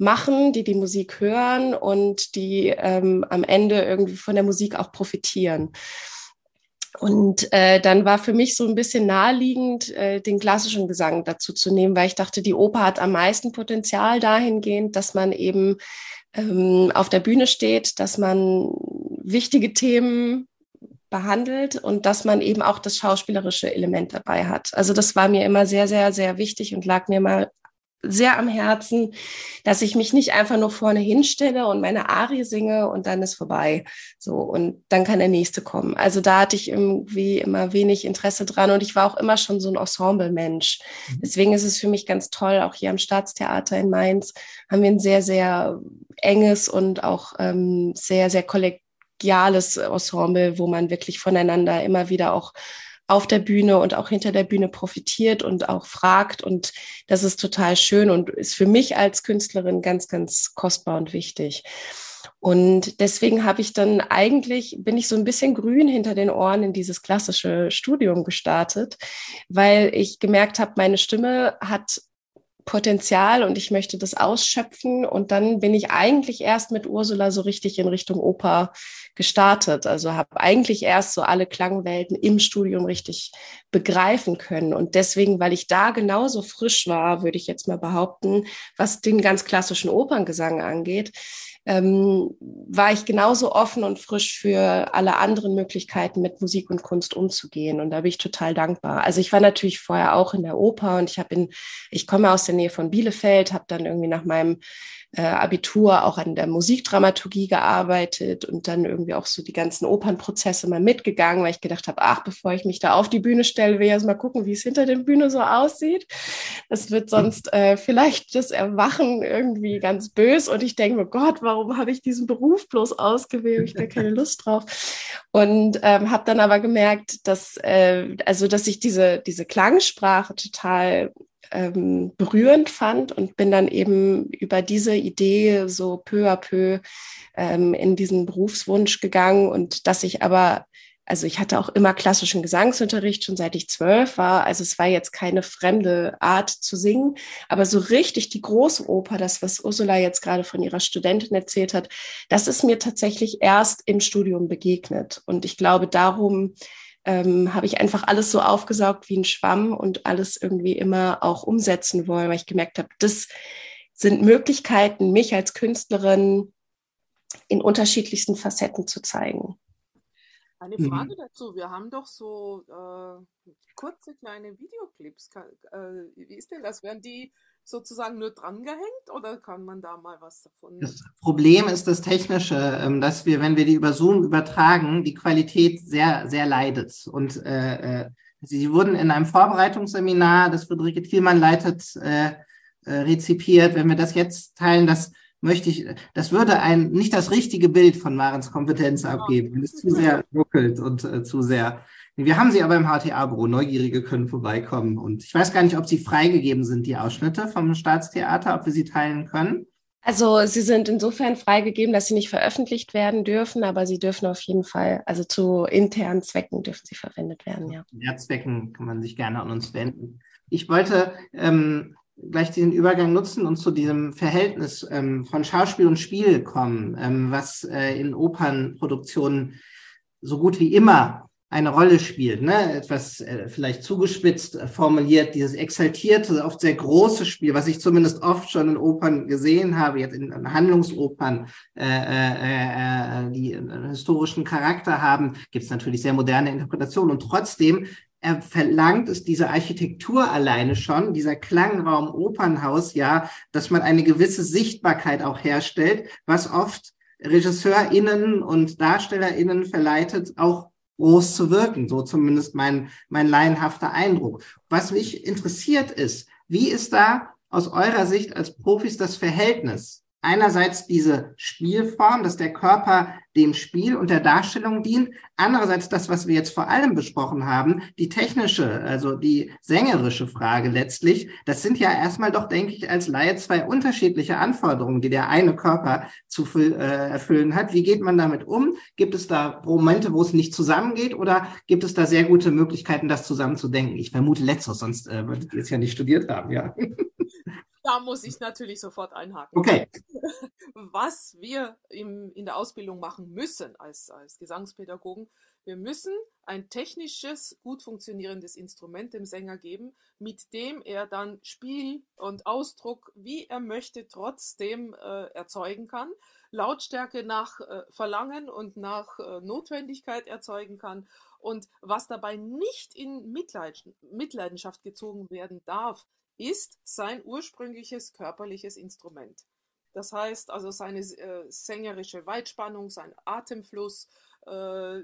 machen, die die Musik hören und die ähm, am Ende irgendwie von der Musik auch profitieren. Und äh, dann war für mich so ein bisschen naheliegend, äh, den klassischen Gesang dazu zu nehmen, weil ich dachte, die Oper hat am meisten Potenzial dahingehend, dass man eben ähm, auf der Bühne steht, dass man wichtige Themen behandelt und dass man eben auch das schauspielerische Element dabei hat. Also das war mir immer sehr, sehr, sehr wichtig und lag mir mal sehr am Herzen, dass ich mich nicht einfach nur vorne hinstelle und meine Arie singe und dann ist vorbei. So, und dann kann der nächste kommen. Also da hatte ich irgendwie immer wenig Interesse dran und ich war auch immer schon so ein Ensemble-Mensch. Mhm. Deswegen ist es für mich ganz toll, auch hier am Staatstheater in Mainz haben wir ein sehr, sehr enges und auch ähm, sehr, sehr kollegiales Ensemble, wo man wirklich voneinander immer wieder auch auf der Bühne und auch hinter der Bühne profitiert und auch fragt. Und das ist total schön und ist für mich als Künstlerin ganz, ganz kostbar und wichtig. Und deswegen habe ich dann eigentlich, bin ich so ein bisschen grün hinter den Ohren in dieses klassische Studium gestartet, weil ich gemerkt habe, meine Stimme hat Potenzial und ich möchte das ausschöpfen. Und dann bin ich eigentlich erst mit Ursula so richtig in Richtung Oper gestartet. Also habe eigentlich erst so alle Klangwelten im Studium richtig begreifen können. Und deswegen, weil ich da genauso frisch war, würde ich jetzt mal behaupten, was den ganz klassischen Operngesang angeht, ähm, war ich genauso offen und frisch für alle anderen Möglichkeiten, mit Musik und Kunst umzugehen. Und da bin ich total dankbar. Also ich war natürlich vorher auch in der Oper und ich habe in, ich komme aus der Nähe von Bielefeld, habe dann irgendwie nach meinem äh, Abitur auch an der Musikdramaturgie gearbeitet und dann irgendwie auch so die ganzen Opernprozesse mal mitgegangen, weil ich gedacht habe, ach, bevor ich mich da auf die Bühne stelle, will ich erst mal gucken, wie es hinter der Bühne so aussieht. Das wird sonst äh, vielleicht das Erwachen irgendwie ganz bös und ich denke mir, Gott, warum habe ich diesen Beruf bloß ausgewählt? Ich da keine Lust drauf. Und ähm, habe dann aber gemerkt, dass äh, also dass ich diese diese Klangsprache total ähm, berührend fand und bin dann eben über diese Idee so peu à peu ähm, in diesen Berufswunsch gegangen und dass ich aber also ich hatte auch immer klassischen Gesangsunterricht schon seit ich zwölf war. Also es war jetzt keine fremde Art zu singen, aber so richtig die große Oper, das was Ursula jetzt gerade von ihrer Studentin erzählt hat, das ist mir tatsächlich erst im Studium begegnet. Und ich glaube, darum ähm, habe ich einfach alles so aufgesaugt wie ein Schwamm und alles irgendwie immer auch umsetzen wollen, weil ich gemerkt habe, das sind Möglichkeiten, mich als Künstlerin in unterschiedlichsten Facetten zu zeigen. Eine mhm. Frage dazu. Wir haben doch so äh, kurze kleine Videoclips. Äh, wie ist denn das? Werden die sozusagen nur drangehängt oder kann man da mal was davon? Das Problem ist das Technische, ähm, dass wir, wenn wir die über Zoom übertragen, die Qualität sehr, sehr leidet. Und äh, äh, sie wurden in einem Vorbereitungsseminar, das Friederike Thielmann leitet, äh, rezipiert. Wenn wir das jetzt teilen, das möchte ich, das würde ein nicht das richtige Bild von Marens Kompetenz abgeben, wenn es zu sehr ruckelt und äh, zu sehr wir haben sie aber im HTA-Büro. Neugierige können vorbeikommen. Und ich weiß gar nicht, ob sie freigegeben sind, die Ausschnitte vom Staatstheater, ob wir sie teilen können. Also sie sind insofern freigegeben, dass sie nicht veröffentlicht werden dürfen, aber sie dürfen auf jeden Fall, also zu internen Zwecken dürfen sie verwendet werden, ja. Ja, Zwecken kann man sich gerne an uns wenden. Ich wollte ähm, gleich den Übergang nutzen und zu diesem Verhältnis ähm, von Schauspiel und Spiel kommen, ähm, was äh, in Opernproduktionen so gut wie immer eine Rolle spielt, ne? etwas äh, vielleicht zugespitzt äh, formuliert, dieses exaltierte, oft sehr große Spiel, was ich zumindest oft schon in Opern gesehen habe, jetzt in, in Handlungsopern, äh, äh, äh, die einen historischen Charakter haben, gibt es natürlich sehr moderne Interpretationen und trotzdem er verlangt es diese Architektur alleine schon, dieser Klangraum Opernhaus, ja, dass man eine gewisse Sichtbarkeit auch herstellt, was oft RegisseurInnen und DarstellerInnen verleitet, auch groß zu wirken. So zumindest mein, mein laienhafter Eindruck. Was mich interessiert ist, wie ist da aus eurer Sicht als Profis das Verhältnis einerseits diese Spielform, dass der Körper dem Spiel und der Darstellung dient, andererseits das, was wir jetzt vor allem besprochen haben, die technische, also die sängerische Frage letztlich, das sind ja erstmal doch, denke ich, als Laie zwei unterschiedliche Anforderungen, die der eine Körper zu äh, erfüllen hat. Wie geht man damit um? Gibt es da Momente, wo es nicht zusammengeht oder gibt es da sehr gute Möglichkeiten, das zusammenzudenken? Ich vermute letzteres, sonst äh, würdet ihr es ja nicht studiert haben, ja. da muss ich natürlich sofort einhaken. Okay. Was wir im, in der Ausbildung machen müssen als, als Gesangspädagogen, wir müssen ein technisches, gut funktionierendes Instrument dem Sänger geben, mit dem er dann Spiel und Ausdruck, wie er möchte, trotzdem äh, erzeugen kann, Lautstärke nach äh, Verlangen und nach äh, Notwendigkeit erzeugen kann und was dabei nicht in Mitleidenschaft gezogen werden darf, ist sein ursprüngliches körperliches Instrument. Das heißt also seine äh, sängerische Weitspannung, sein Atemfluss, äh,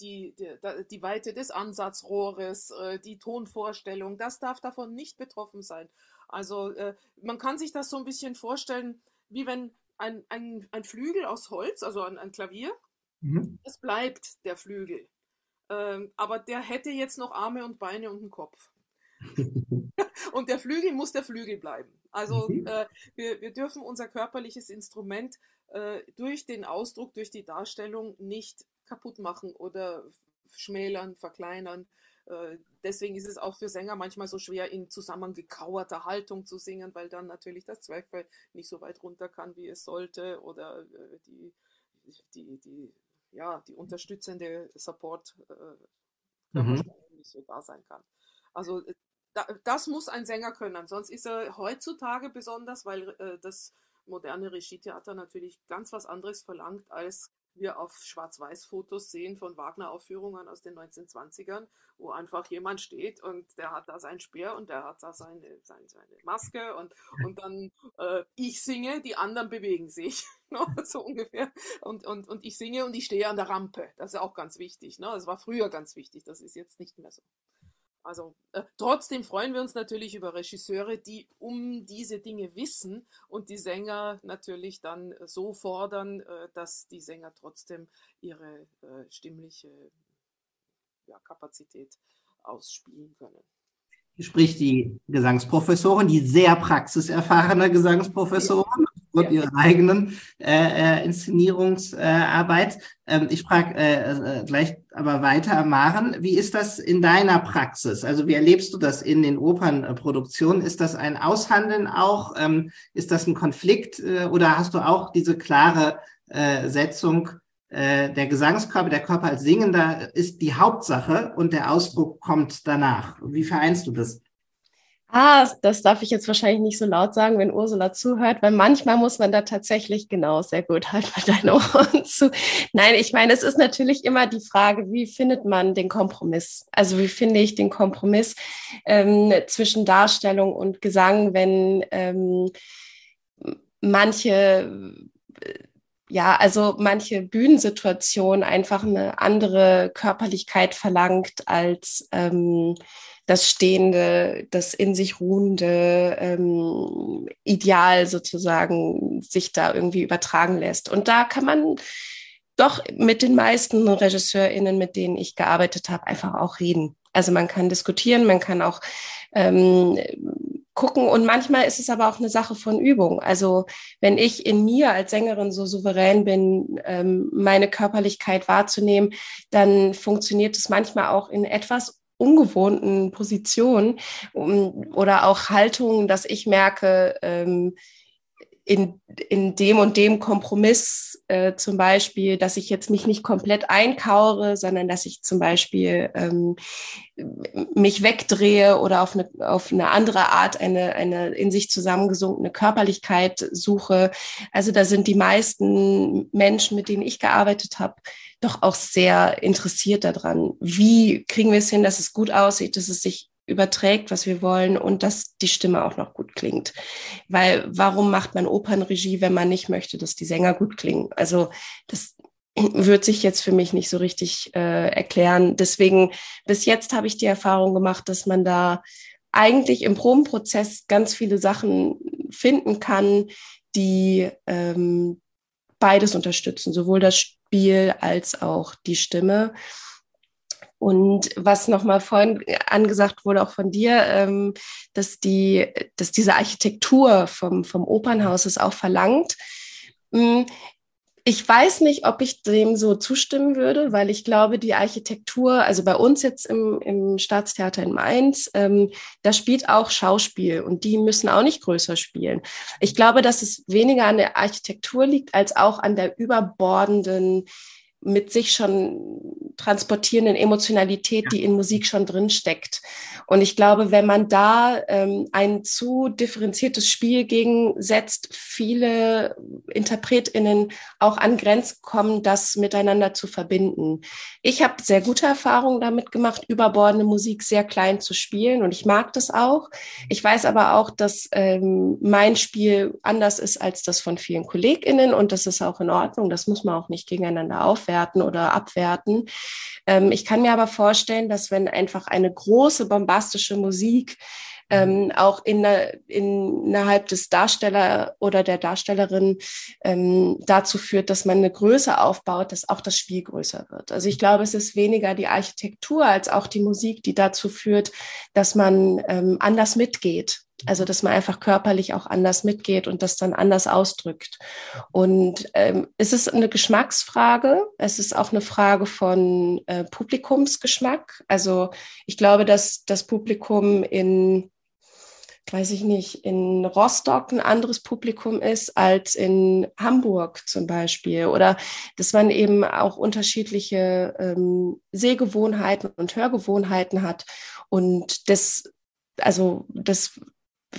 die, die, die, Weite des Ansatzrohres, äh, die Tonvorstellung, das darf davon nicht betroffen sein. Also äh, man kann sich das so ein bisschen vorstellen, wie wenn ein, ein, ein Flügel aus Holz, also ein, ein Klavier, mhm. es bleibt der Flügel. Ähm, aber der hätte jetzt noch Arme und Beine und einen Kopf. und der Flügel muss der Flügel bleiben. Also mhm. äh, wir, wir dürfen unser körperliches Instrument äh, durch den Ausdruck, durch die Darstellung nicht kaputt machen oder schmälern, verkleinern. Äh, deswegen ist es auch für Sänger manchmal so schwer, in zusammengekauerter Haltung zu singen, weil dann natürlich das Zwerchfell nicht so weit runter kann, wie es sollte oder äh, die, die, die ja, die unterstützende Support äh, mhm. nicht so da sein kann. Also äh, das muss ein Sänger können. Sonst ist er heutzutage besonders, weil äh, das moderne Regietheater natürlich ganz was anderes verlangt als wir auf Schwarz-Weiß-Fotos sehen von Wagner-Aufführungen aus den 1920ern, wo einfach jemand steht und der hat da sein Speer und der hat da seine, seine, seine Maske und, und dann äh, ich singe, die anderen bewegen sich. Ne, so ungefähr. Und, und, und ich singe und ich stehe an der Rampe. Das ist auch ganz wichtig. Ne? Das war früher ganz wichtig, das ist jetzt nicht mehr so. Also äh, trotzdem freuen wir uns natürlich über Regisseure, die um diese Dinge wissen und die Sänger natürlich dann so fordern, äh, dass die Sänger trotzdem ihre äh, stimmliche ja, Kapazität ausspielen können. Sprich die Gesangsprofessorin, die sehr praxiserfahrene Gesangsprofessorin, ja. ihrer eigenen äh, äh, Inszenierungsarbeit. Ähm, ich frage äh, äh, gleich aber weiter, Maren, wie ist das in deiner Praxis? Also wie erlebst du das in den Opernproduktionen? Ist das ein Aushandeln auch? Ähm, ist das ein Konflikt äh, oder hast du auch diese klare äh, Setzung? Äh, der Gesangskörper, der Körper als Singender ist die Hauptsache und der Ausdruck kommt danach. Wie vereinst du das? Ah, das darf ich jetzt wahrscheinlich nicht so laut sagen, wenn Ursula zuhört, weil manchmal muss man da tatsächlich genau sehr gut halt bei deinen Ohren zu. Nein, ich meine, es ist natürlich immer die Frage, wie findet man den Kompromiss? Also wie finde ich den Kompromiss ähm, zwischen Darstellung und Gesang, wenn ähm, manche ja, also manche Bühnensituation einfach eine andere Körperlichkeit verlangt als ähm, das Stehende, das in sich ruhende ähm, Ideal sozusagen sich da irgendwie übertragen lässt. Und da kann man doch mit den meisten RegisseurInnen, mit denen ich gearbeitet habe, einfach auch reden. Also man kann diskutieren, man kann auch ähm, gucken und manchmal ist es aber auch eine Sache von Übung. Also wenn ich in mir als Sängerin so souverän bin, ähm, meine Körperlichkeit wahrzunehmen, dann funktioniert es manchmal auch in etwas ungewohnten Positionen um, oder auch Haltungen, dass ich merke, ähm, in, in dem und dem Kompromiss äh, zum Beispiel, dass ich jetzt mich nicht komplett einkaure, sondern dass ich zum Beispiel ähm, mich wegdrehe oder auf eine, auf eine andere Art eine, eine in sich zusammengesunkene Körperlichkeit suche. Also da sind die meisten Menschen, mit denen ich gearbeitet habe, doch auch sehr interessiert daran. Wie kriegen wir es hin, dass es gut aussieht, dass es sich überträgt, was wir wollen und dass die Stimme auch noch gut klingt. Weil warum macht man Opernregie, wenn man nicht möchte, dass die Sänger gut klingen? Also das wird sich jetzt für mich nicht so richtig äh, erklären. Deswegen, bis jetzt habe ich die Erfahrung gemacht, dass man da eigentlich im Probenprozess ganz viele Sachen finden kann, die ähm, beides unterstützen, sowohl das Spiel als auch die Stimme. Und was nochmal vorhin angesagt wurde, auch von dir, ähm, dass, die, dass diese Architektur vom, vom Opernhaus es auch verlangt. Hm, Ich weiß nicht, ob ich dem so zustimmen würde, weil ich glaube, die Architektur, also bei uns jetzt im, im Staatstheater in Mainz, ähm, da spielt auch Schauspiel und die müssen auch nicht größer spielen. Ich glaube, dass es weniger an der Architektur liegt, als auch an der überbordenden mit sich schon transportierenden Emotionalität, ja. die in Musik schon drin steckt. Und ich glaube, wenn man da ähm, ein zu differenziertes Spiel gegensetzt, viele InterpretInnen auch an Grenzen kommen, das miteinander zu verbinden. Ich habe sehr gute Erfahrungen damit gemacht, überbordende Musik sehr klein zu spielen und ich mag das auch. Ich weiß aber auch, dass ähm, mein Spiel anders ist als das von vielen KollegInnen und das ist auch in Ordnung. Das muss man auch nicht gegeneinander aufwerten oder abwerten. Ähm, ich kann mir aber vorstellen, dass wenn einfach eine große bombastische Musik ähm, auch in, in, innerhalb des Darsteller oder der Darstellerin ähm, dazu führt, dass man eine Größe aufbaut, dass auch das Spiel größer wird. Also ich glaube, es ist weniger die Architektur als auch die Musik, die dazu führt, dass man ähm, anders mitgeht also, dass man einfach körperlich auch anders mitgeht und das dann anders ausdrückt. Und ähm, es ist eine Geschmacksfrage. Es ist auch eine Frage von äh, Publikumsgeschmack. Also, ich glaube, dass das Publikum in, weiß ich nicht, in Rostock ein anderes Publikum ist als in Hamburg zum Beispiel. Oder dass man eben auch unterschiedliche ähm, Sehgewohnheiten und Hörgewohnheiten hat. Und das also das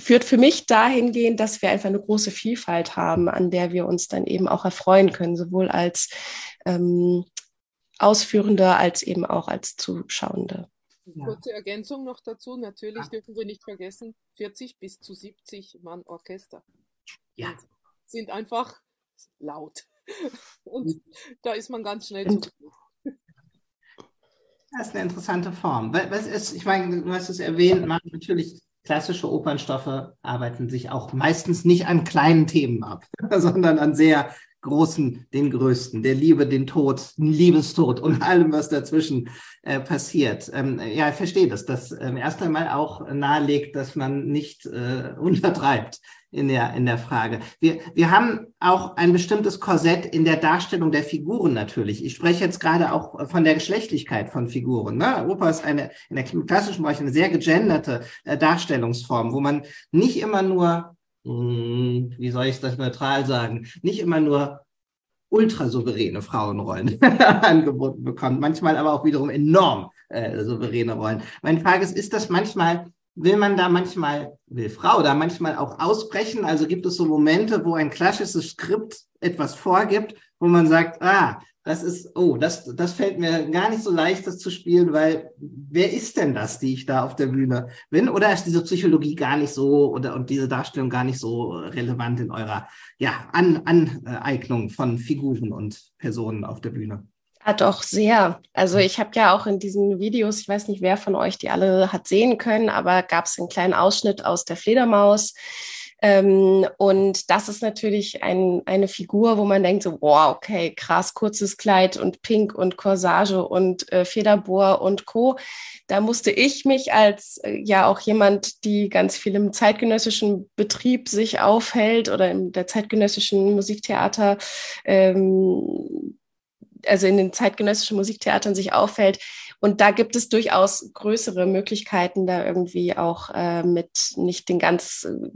führt für mich dahingehend, dass wir einfach eine große Vielfalt haben, an der wir uns dann eben auch erfreuen können, sowohl als ähm, Ausführende als eben auch als Zuschauende. Ja. Kurze Ergänzung noch dazu. Natürlich ja. dürfen wir nicht vergessen, 40 bis zu 70 Mann Orchester. Ja. Sind einfach laut. Und da ist man ganz schnell zu. Das ist eine interessante Form. Was ist, ich meine, du hast es erwähnt, man natürlich klassische Opernstoffe arbeiten sich auch meistens nicht an kleinen Themen ab, sondern an sehr großen, den größten, der Liebe, den Tod, Liebestod und allem, was dazwischen äh, passiert. Ähm, ja, ich verstehe das, das ähm, erst einmal auch nahelegt, dass man nicht äh, untertreibt in der, in der Frage. Wir, wir haben auch ein bestimmtes Korsett in der Darstellung der Figuren natürlich. Ich spreche jetzt gerade auch von der Geschlechtlichkeit von Figuren. Ne? Oper ist eine, in der klassischen Bereich eine sehr gegenderte äh, Darstellungsform, wo man nicht immer nur, mh, hm, wie soll ich das neutral sagen, nicht immer nur ultrasouveräne Frauenrollen angeboten bekommt, manchmal aber auch wiederum enorm äh, souveräne Rollen. Meine Frage ist, ist das manchmal will man da manchmal, will Frau da manchmal auch ausbrechen? Also gibt es so Momente, wo ein klassisches Skript etwas vorgibt, wo man sagt, ah, das ist, oh, das, das fällt mir gar nicht so leicht, das zu spielen, weil wer ist denn das, die ich da auf der Bühne bin? Oder ist diese Psychologie gar nicht so oder und diese Darstellung gar nicht so relevant in eurer ja, An Aneignung von Figuren und Personen auf der Bühne? Ja, doch, sehr. Also ich habe ja auch in diesen Videos, ich weiß nicht, wer von euch die alle hat sehen können, aber gab es einen kleinen Ausschnitt aus der Fledermaus. Ähm, und das ist natürlich ein, eine Figur, wo man denkt so, wow, okay, krass, kurzes Kleid und Pink und Corsage und äh, Federbohr und Co. Da musste ich mich als äh, ja auch jemand, die ganz viel im zeitgenössischen Betrieb sich aufhält oder in der zeitgenössischen Musiktheater ähm, also in den zeitgenössischen Musiktheatern sich auffällt. Und da gibt es durchaus größere Möglichkeiten, da irgendwie auch äh, mit nicht den ganz äh,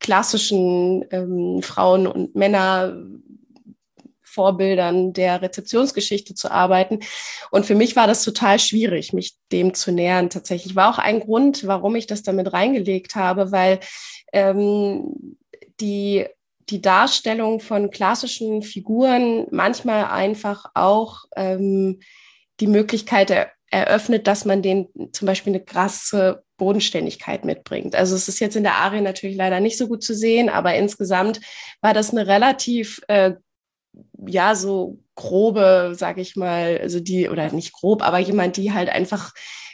klassischen ähm, Frauen- und Männer Vorbildern der Rezeptionsgeschichte zu arbeiten. Und für mich war das total schwierig, mich dem zu nähern. Tatsächlich war auch ein Grund, warum ich das damit reingelegt habe, weil ähm, die die Darstellung von klassischen Figuren manchmal einfach auch ähm, die Möglichkeit er eröffnet, dass man denen zum Beispiel eine krasse Bodenständigkeit mitbringt. Also es ist jetzt in der Arie natürlich leider nicht so gut zu sehen, aber insgesamt war das eine relativ, äh, ja, so grobe, sage ich mal, also die, oder nicht grob, aber jemand, die halt einfach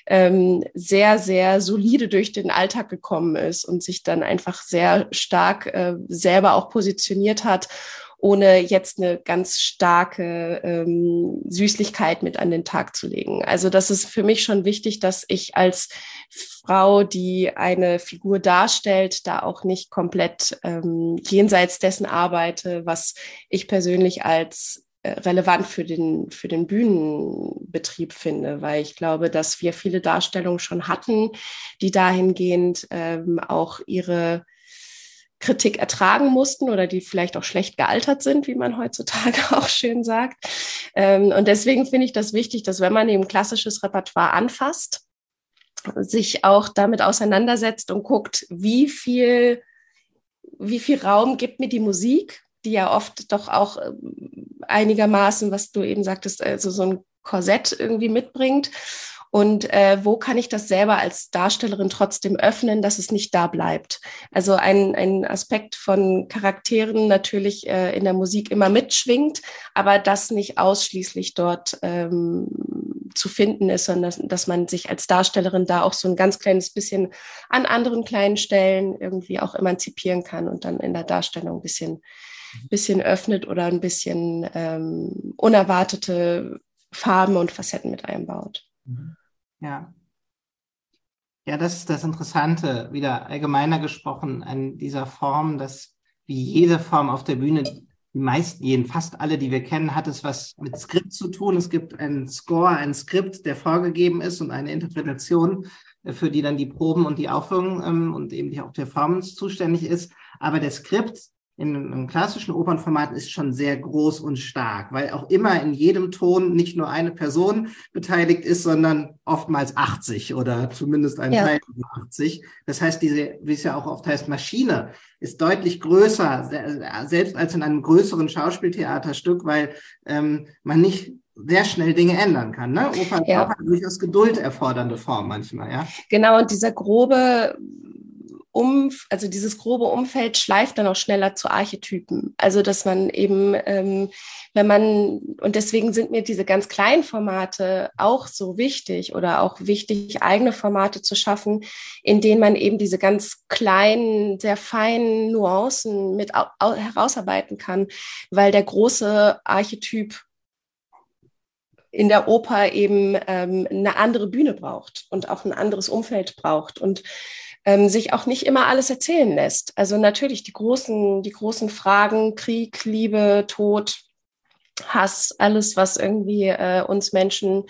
ähm, sehr, sehr solide durch den Alltag gekommen ist und sich dann einfach sehr stark äh, selber auch positioniert hat ohne jetzt eine ganz starke ähm, Süßlichkeit mit an den Tag zu legen. Also das ist für mich schon wichtig, dass ich als Frau, die eine Figur darstellt, da auch nicht komplett ähm, jenseits dessen arbeite, was ich persönlich als relevant für den, für den Bühnenbetrieb finde, weil ich glaube, dass wir viele Darstellungen schon hatten, die dahingehend ähm, auch ihre Kritik ertragen mussten oder die vielleicht auch schlecht gealtert sind, wie man heutzutage auch schön sagt. Ähm, und deswegen finde ich das wichtig, dass wenn man eben klassisches Repertoire anfasst, sich auch damit auseinandersetzt und guckt, wie viel, wie viel Raum gibt mir die Musik, die ja oft doch auch ähm, einigermaßen, was du eben sagtest, also so ein Korsett irgendwie mitbringt und äh, wo kann ich das selber als Darstellerin trotzdem öffnen, dass es nicht da bleibt. Also ein, ein Aspekt von Charakteren natürlich äh, in der Musik immer mitschwingt, aber das nicht ausschließlich dort ähm, zu finden ist, sondern dass, dass man sich als Darstellerin da auch so ein ganz kleines bisschen an anderen kleinen Stellen irgendwie auch emanzipieren kann und dann in der Darstellung ein bisschen bisschen öffnet oder ein bisschen ähm, unerwartete Farben und Facetten mit einbaut. Mhm. Ja. Ja, das ist das Interessante, wieder allgemeiner gesprochen, an dieser Form, dass wie jede Form auf der Bühne, die meisten, jeden, fast alle, die wir kennen, hat es was mit Skript zu tun. Es gibt einen Score, ein Skript, der vorgegeben ist und eine Interpretation, äh, für die dann die Proben und die Aufführung ähm, und eben die auch Performance zuständig ist. Aber der Skript in einem klassischen Opernformat ist schon sehr groß und stark, weil auch immer in jedem Ton nicht nur eine Person beteiligt ist, sondern oftmals 80 oder zumindest ein ja. Teil von 80. Das heißt, diese, wie es ja auch oft heißt, Maschine ist deutlich größer, selbst als in einem größeren Schauspieltheaterstück, weil ähm, man nicht sehr schnell Dinge ändern kann. Ne? Oper, ja. Durchaus Geduld erfordernde Form manchmal, ja. Genau, und dieser grobe um, also dieses grobe Umfeld schleift dann auch schneller zu Archetypen. Also dass man eben, ähm, wenn man, und deswegen sind mir diese ganz kleinen Formate auch so wichtig oder auch wichtig, eigene Formate zu schaffen, in denen man eben diese ganz kleinen, sehr feinen Nuancen mit herausarbeiten kann, weil der große Archetyp in der Oper eben ähm, eine andere Bühne braucht und auch ein anderes Umfeld braucht. Und ähm, sich auch nicht immer alles erzählen lässt. Also natürlich die großen, die großen Fragen, Krieg, Liebe, Tod, Hass, alles, was irgendwie äh, uns Menschen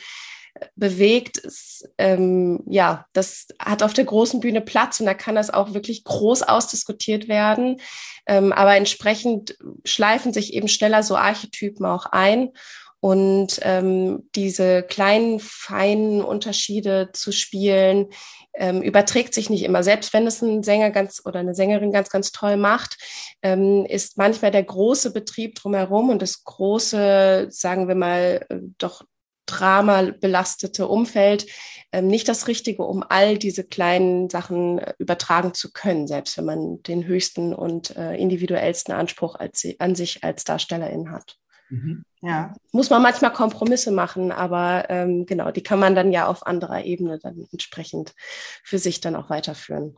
äh, bewegt, ist, ähm, ja, das hat auf der großen Bühne Platz und da kann das auch wirklich groß ausdiskutiert werden. Ähm, aber entsprechend schleifen sich eben schneller so Archetypen auch ein. Und ähm, diese kleinen, feinen Unterschiede zu spielen, ähm, überträgt sich nicht immer. Selbst wenn es ein Sänger ganz oder eine Sängerin ganz, ganz toll macht, ähm, ist manchmal der große Betrieb drumherum und das große, sagen wir mal, äh, doch Drama belastete Umfeld ähm, nicht das Richtige, um all diese kleinen Sachen äh, übertragen zu können, selbst wenn man den höchsten und äh, individuellsten Anspruch als, an sich als Darstellerin hat. Mhm. Ja. Muss man manchmal Kompromisse machen, aber ähm, genau, die kann man dann ja auf anderer Ebene dann entsprechend für sich dann auch weiterführen.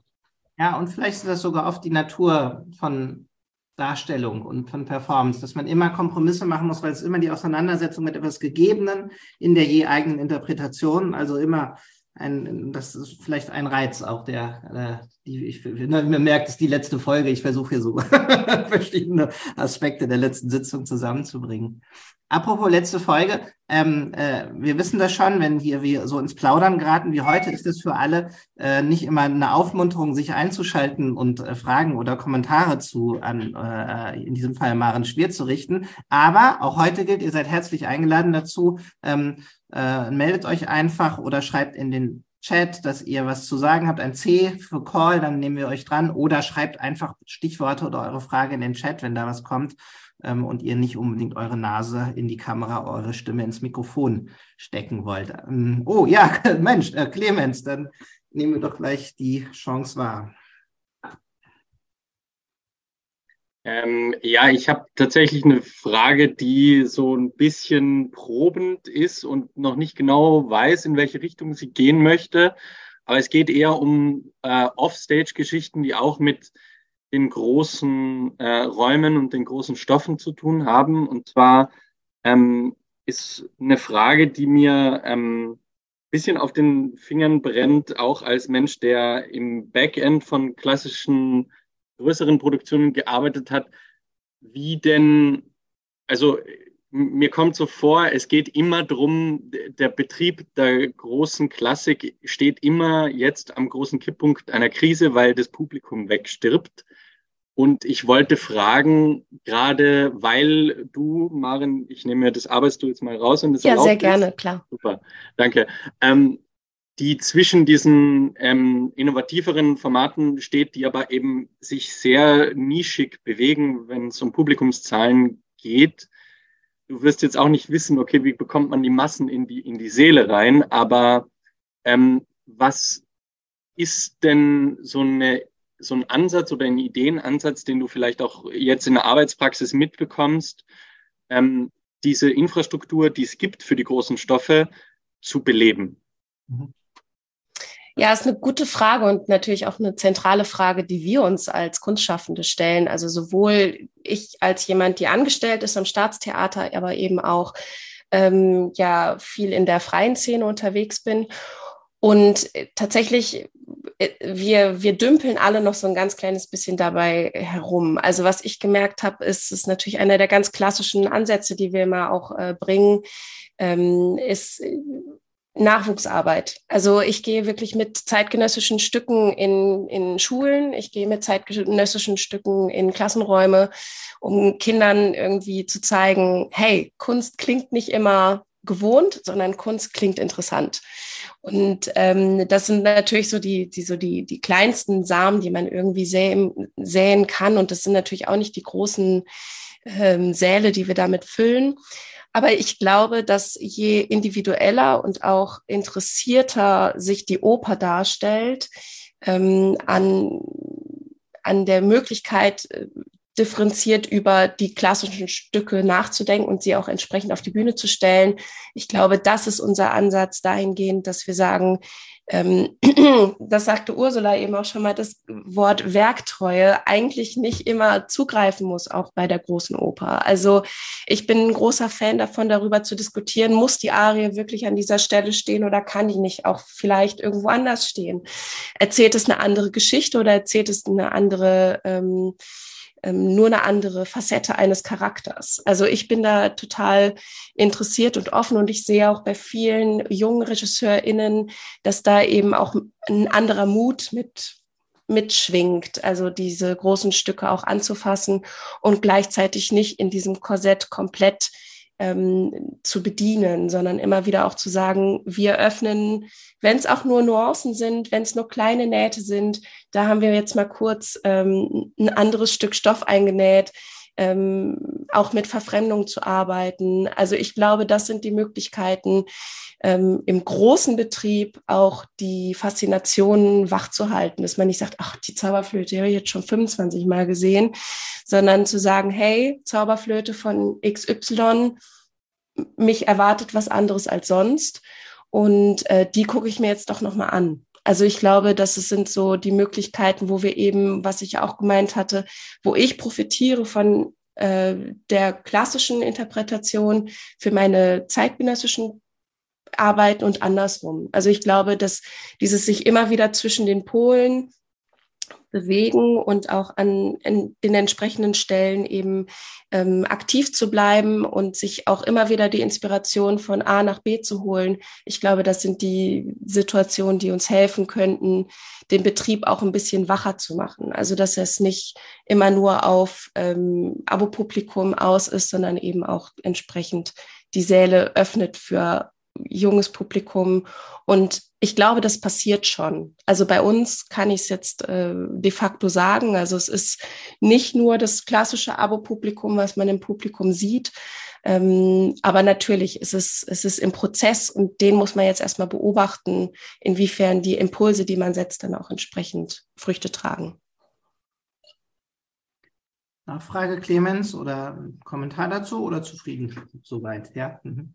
Ja, und vielleicht ist das sogar oft die Natur von Darstellung und von Performance, dass man immer Kompromisse machen muss, weil es immer die Auseinandersetzung mit etwas Gegebenen in der je eigenen Interpretation, also immer ein, das ist vielleicht ein Reiz auch der, äh, die, ich, ne, man merkt, es ist die letzte Folge. Ich versuche hier so verschiedene Aspekte der letzten Sitzung zusammenzubringen. Apropos letzte Folge, ähm, äh, wir wissen das schon, wenn hier wir so ins Plaudern geraten wie heute, ist es für alle äh, nicht immer eine Aufmunterung, sich einzuschalten und äh, Fragen oder Kommentare zu an äh, in diesem Fall Maren Schwer zu richten. Aber auch heute gilt, ihr seid herzlich eingeladen dazu. Ähm, äh, meldet euch einfach oder schreibt in den Chat, dass ihr was zu sagen habt, ein C für Call, dann nehmen wir euch dran oder schreibt einfach Stichworte oder eure Frage in den Chat, wenn da was kommt ähm, und ihr nicht unbedingt eure Nase in die Kamera, eure Stimme ins Mikrofon stecken wollt. Ähm, oh ja, Mensch, äh, Clemens, dann nehmen wir doch gleich die Chance wahr. Ähm, ja, ich habe tatsächlich eine Frage, die so ein bisschen probend ist und noch nicht genau weiß, in welche Richtung sie gehen möchte. Aber es geht eher um äh, Offstage-Geschichten, die auch mit den großen äh, Räumen und den großen Stoffen zu tun haben. Und zwar ähm, ist eine Frage, die mir ähm, bisschen auf den Fingern brennt, auch als Mensch, der im Backend von klassischen größeren Produktionen gearbeitet hat, wie denn, also mir kommt so vor, es geht immer drum, der Betrieb der großen Klassik steht immer jetzt am großen Kipppunkt einer Krise, weil das Publikum wegstirbt. Und ich wollte fragen, gerade weil du, Maren, ich nehme mir das arbeitest du jetzt mal raus und das Ja, sehr gerne, ist. klar. Super, danke. Ähm, die zwischen diesen ähm, innovativeren Formaten steht, die aber eben sich sehr nischig bewegen, wenn es um Publikumszahlen geht. Du wirst jetzt auch nicht wissen, okay, wie bekommt man die Massen in die, in die Seele rein, aber ähm, was ist denn so eine so ein Ansatz oder ein Ideenansatz, den du vielleicht auch jetzt in der Arbeitspraxis mitbekommst, ähm, diese Infrastruktur, die es gibt für die großen Stoffe, zu beleben? Mhm. Ja, ist eine gute Frage und natürlich auch eine zentrale Frage, die wir uns als Kunstschaffende stellen. Also sowohl ich als jemand, die angestellt ist am Staatstheater, aber eben auch ähm, ja viel in der freien Szene unterwegs bin. Und tatsächlich äh, wir, wir dümpeln alle noch so ein ganz kleines bisschen dabei herum. Also was ich gemerkt habe, ist, ist natürlich einer der ganz klassischen Ansätze, die wir immer auch äh, bringen, ähm, ist äh, Nachwuchsarbeit. Also ich gehe wirklich mit zeitgenössischen Stücken in, in Schulen, ich gehe mit zeitgenössischen Stücken in Klassenräume, um Kindern irgendwie zu zeigen, hey, Kunst klingt nicht immer gewohnt, sondern Kunst klingt interessant. Und ähm, das sind natürlich so die, die, so die, die kleinsten Samen, die man irgendwie säen, säen kann. Und das sind natürlich auch nicht die großen ähm, Säle, die wir damit füllen. Aber ich glaube, dass je individueller und auch interessierter sich die Oper darstellt, ähm, an, an der Möglichkeit, äh, differenziert über die klassischen Stücke nachzudenken und sie auch entsprechend auf die Bühne zu stellen. Ich glaube, das ist unser Ansatz dahingehend, dass wir sagen, ähm, das sagte Ursula eben auch schon mal, das Wort Werktreue eigentlich nicht immer zugreifen muss, auch bei der großen Oper. Also ich bin ein großer Fan davon, darüber zu diskutieren, muss die Arie wirklich an dieser Stelle stehen oder kann die nicht auch vielleicht irgendwo anders stehen? Erzählt es eine andere Geschichte oder erzählt es eine andere ähm, ähm, nur eine andere Facette eines Charakters. Also ich bin da total interessiert und offen und ich sehe auch bei vielen jungen RegisseurInnen, dass da eben auch ein anderer Mut mit mitschwingt, also diese großen Stücke auch anzufassen und gleichzeitig nicht in diesem Korsett komplett ähm, zu bedienen, sondern immer wieder auch zu sagen, wir öffnen, wenn es auch nur Nuancen sind, wenn es nur kleine Nähte sind, da haben wir jetzt mal kurz ähm, ein anderes Stück Stoff eingenäht, ähm, auch mit Verfremdung zu arbeiten. Also ich glaube, das sind die Möglichkeiten, ähm, im großen Betrieb auch die Faszinationen wachzuhalten, dass man nicht sagt, ach, die Zauberflöte habe ich jetzt schon 25 Mal gesehen, sondern zu sagen, hey, Zauberflöte von XY, mich erwartet was anderes als sonst. Und äh, die gucke ich mir jetzt doch nochmal an. Also ich glaube, dass es sind so die Möglichkeiten, wo wir eben, was ich auch gemeint hatte, wo ich profitiere von äh, der klassischen Interpretation für meine zeitgenössischen Arbeiten und andersrum. Also ich glaube, dass dieses sich immer wieder zwischen den Polen bewegen und auch an den entsprechenden Stellen eben ähm, aktiv zu bleiben und sich auch immer wieder die Inspiration von A nach B zu holen. Ich glaube, das sind die Situationen, die uns helfen könnten, den Betrieb auch ein bisschen wacher zu machen. Also dass es nicht immer nur auf ähm, Abo-Publikum aus ist, sondern eben auch entsprechend die Säle öffnet für junges Publikum. Und ich glaube, das passiert schon. Also bei uns kann ich es jetzt äh, de facto sagen. Also es ist nicht nur das klassische Abo-Publikum, was man im Publikum sieht. Ähm, aber natürlich ist es, es ist im Prozess und den muss man jetzt erstmal beobachten, inwiefern die Impulse, die man setzt, dann auch entsprechend Früchte tragen. Nachfrage, Clemens, oder Kommentar dazu oder zufrieden soweit? Ja. Mhm.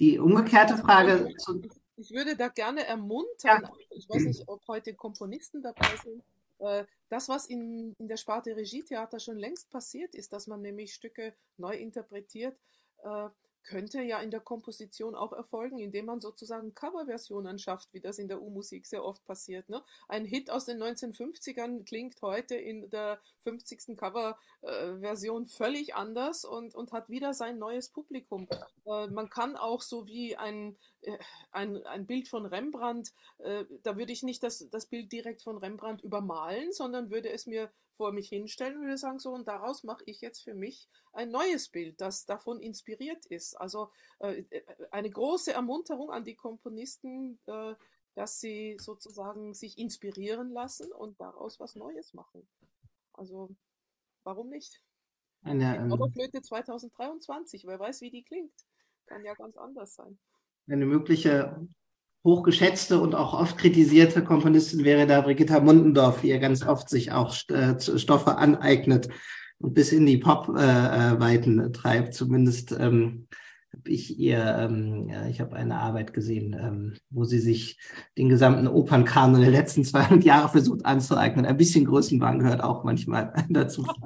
Die umgekehrte Frage zu. Ich würde da gerne ermuntern, ja. ich weiß nicht, ob heute Komponisten dabei sind, äh, das, was in, in der Sparte Regietheater schon längst passiert ist, dass man nämlich Stücke neu interpretiert, äh, könnte ja in der Komposition auch erfolgen, indem man sozusagen Coverversionen schafft, wie das in der U-Musik sehr oft passiert. Ne? Ein Hit aus den 1950ern klingt heute in der 50. Coverversion völlig anders und, und hat wieder sein neues Publikum. Äh, man kann auch so wie ein, äh, ein, ein Bild von Rembrandt, äh, da würde ich nicht das, das Bild direkt von Rembrandt übermalen, sondern würde es mir vor mich hinstellen und würde sagen, so, und daraus mache ich jetzt für mich ein neues Bild, das davon inspiriert ist. Also äh, äh, eine große Ermunterung an die Komponisten, äh, dass sie sozusagen sich inspirieren lassen und daraus was Neues machen. Also warum nicht? Eine ähm, Oberflöte 2023, wer weiß, wie die klingt. Kann ja ganz anders sein. Eine mögliche hochgeschätzte und auch oft kritisierte Komponistin wäre da Brigitta Mundendorf, die ja ganz oft sich auch äh, Stoffe aneignet und bis in die Pop-Weiten äh, treibt. Zumindest ähm, habe ich ihr, ähm, ja, ich habe eine Arbeit gesehen, ähm, wo sie sich den gesamten Opernkanon der letzten 200 Jahre versucht anzueignen. Ein bisschen Größenwahn gehört auch manchmal dazu.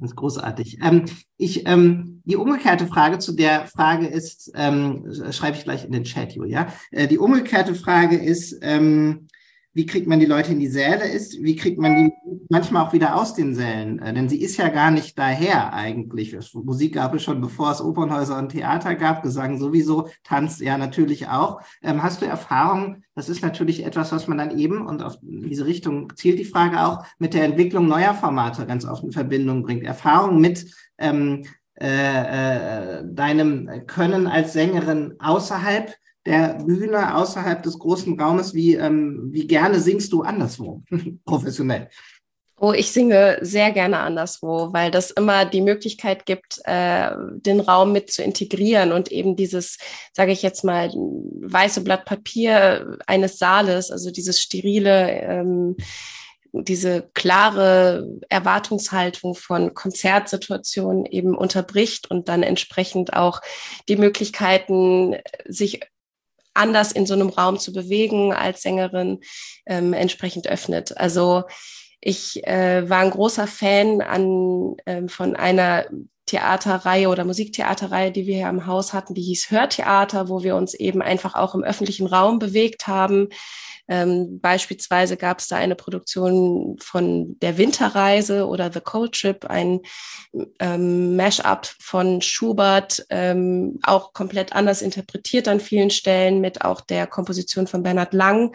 Das ist großartig. Ähm, ich, ähm, die umgekehrte Frage zu der Frage ist, ähm, schreibe ich gleich in den Chat, Julia. Äh, die umgekehrte Frage ist, ähm, wie kriegt man die Leute in die Säle ist, wie kriegt man die manchmal auch wieder aus den Sälen, äh, denn sie ist ja gar nicht daher eigentlich. Musik gab es schon, bevor es Opernhäuser und Theater gab, Gesang sowieso, Tanz ja natürlich auch. Ähm, hast du Erfahrung, das ist natürlich etwas, was man dann eben, und auf diese Richtung zielt die Frage auch, mit der Entwicklung neuer Formate ganz oft in Verbindung bringt. Erfahrung mit ähm, äh, äh, deinem Können als Sängerin außerhalb der Bühne außerhalb des großen Raumes? Wie, ähm, wie gerne singst du anderswo, professionell? Oh, ich singe sehr gerne anderswo, weil das immer die Möglichkeit gibt, äh, den Raum mit zu integrieren und eben dieses, sage ich jetzt mal, weiße Blatt Papier eines Saales, also dieses sterile, ähm, diese klare Erwartungshaltung von Konzertsituationen eben unterbricht und dann entsprechend auch die Möglichkeiten, sich anders in so einem Raum zu bewegen als Sängerin ähm, entsprechend öffnet. Also ich äh, war ein großer Fan an, ähm, von einer Theaterreihe oder Musiktheaterreihe, die wir hier im Haus hatten, die hieß Hörtheater, wo wir uns eben einfach auch im öffentlichen Raum bewegt haben, ähm, beispielsweise gab es da eine Produktion von Der Winterreise oder The Cold Trip, ein ähm, Mash-up von Schubert, ähm, auch komplett anders interpretiert an vielen Stellen, mit auch der Komposition von Bernhard Lang,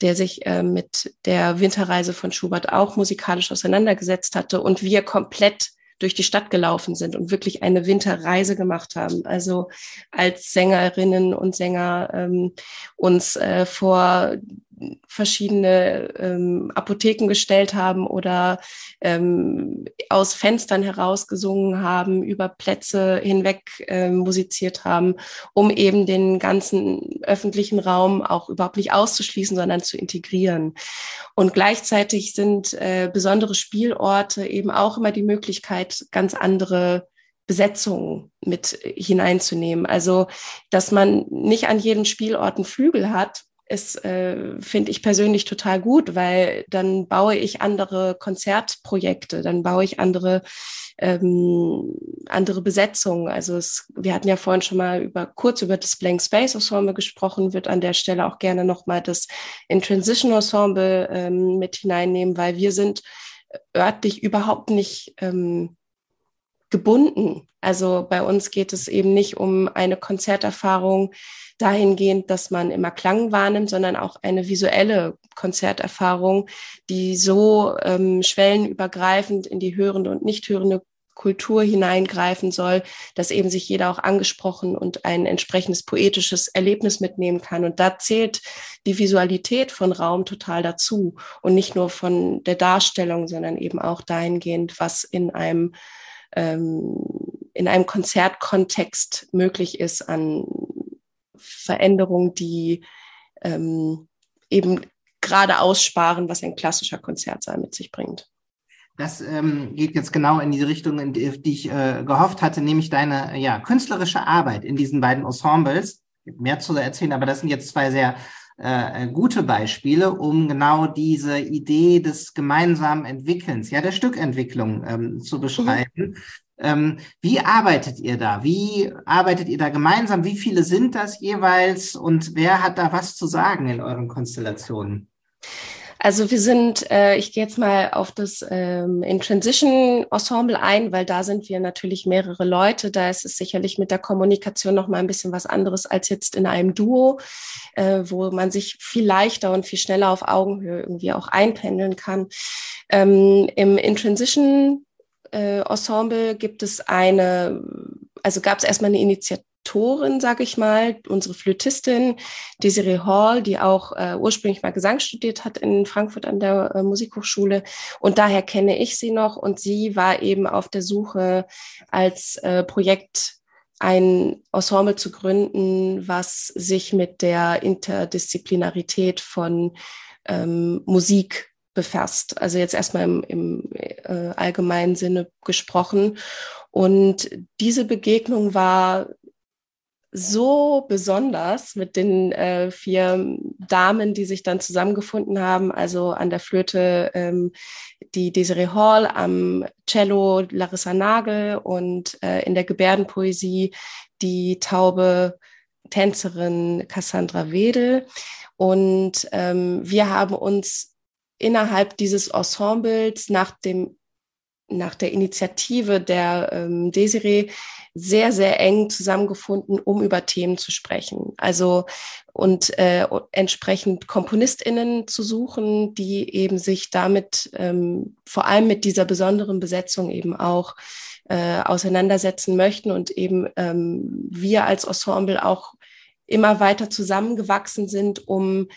der sich äh, mit der Winterreise von Schubert auch musikalisch auseinandergesetzt hatte. Und wir komplett durch die Stadt gelaufen sind und wirklich eine Winterreise gemacht haben. Also als Sängerinnen und Sänger ähm, uns äh, vor verschiedene ähm, Apotheken gestellt haben oder ähm, aus Fenstern heraus gesungen haben, über Plätze hinweg äh, musiziert haben, um eben den ganzen öffentlichen Raum auch überhaupt nicht auszuschließen, sondern zu integrieren. Und gleichzeitig sind äh, besondere Spielorte eben auch immer die Möglichkeit, ganz andere Besetzungen mit hineinzunehmen. Also, dass man nicht an jedem Spielort einen Flügel hat, ist, äh, finde ich persönlich total gut, weil dann baue ich andere Konzertprojekte, dann baue ich andere ähm, andere Besetzungen. Also es, wir hatten ja vorhin schon mal über kurz über das Blank Space Ensemble gesprochen, wird an der Stelle auch gerne nochmal das In Transition Ensemble ähm, mit hineinnehmen, weil wir sind örtlich überhaupt nicht ähm, gebunden. Also bei uns geht es eben nicht um eine Konzerterfahrung, dahingehend, dass man immer Klang wahrnimmt, sondern auch eine visuelle Konzerterfahrung, die so ähm, schwellenübergreifend in die hörende und nicht hörende Kultur hineingreifen soll, dass eben sich jeder auch angesprochen und ein entsprechendes poetisches Erlebnis mitnehmen kann. Und da zählt die Visualität von Raum total dazu und nicht nur von der Darstellung, sondern eben auch dahingehend, was in einem ähm, in einem Konzertkontext möglich ist an Veränderungen, die ähm, eben gerade aussparen, was ein klassischer Konzertsaal mit sich bringt. Das ähm, geht jetzt genau in die Richtung, in die, die ich äh, gehofft hatte, nämlich deine ja, künstlerische Arbeit in diesen beiden Ensembles. Mehr zu erzählen, aber das sind jetzt zwei sehr äh, gute Beispiele, um genau diese Idee des gemeinsamen Entwickelns, ja, der Stückentwicklung ähm, zu beschreiben. Mhm. Ähm, wie arbeitet ihr da? Wie arbeitet ihr da gemeinsam? Wie viele sind das jeweils? Und wer hat da was zu sagen in euren Konstellationen? Also wir sind, äh, ich gehe jetzt mal auf das ähm, In Transition Ensemble ein, weil da sind wir natürlich mehrere Leute. Da ist es sicherlich mit der Kommunikation noch mal ein bisschen was anderes als jetzt in einem Duo, äh, wo man sich viel leichter und viel schneller auf Augenhöhe irgendwie auch einpendeln kann. Ähm, Im In Transition äh, Ensemble gibt es eine, also gab es erstmal eine Initiative Autorin, sage ich mal, unsere Flötistin Desiree Hall, die auch äh, ursprünglich mal Gesang studiert hat in Frankfurt an der äh, Musikhochschule. Und daher kenne ich sie noch. Und sie war eben auf der Suche als äh, Projekt ein Ensemble zu gründen, was sich mit der Interdisziplinarität von ähm, Musik befasst. Also jetzt erstmal im, im äh, allgemeinen Sinne gesprochen. Und diese Begegnung war so besonders mit den äh, vier Damen, die sich dann zusammengefunden haben. Also an der Flöte ähm, die Desiree Hall, am Cello Larissa Nagel und äh, in der Gebärdenpoesie die taube Tänzerin Cassandra Wedel. Und ähm, wir haben uns innerhalb dieses Ensembles nach dem nach der Initiative der ähm, Desiree sehr, sehr eng zusammengefunden, um über Themen zu sprechen. Also und äh, entsprechend KomponistInnen zu suchen, die eben sich damit ähm, vor allem mit dieser besonderen Besetzung eben auch äh, auseinandersetzen möchten und eben ähm, wir als Ensemble auch immer weiter zusammengewachsen sind, um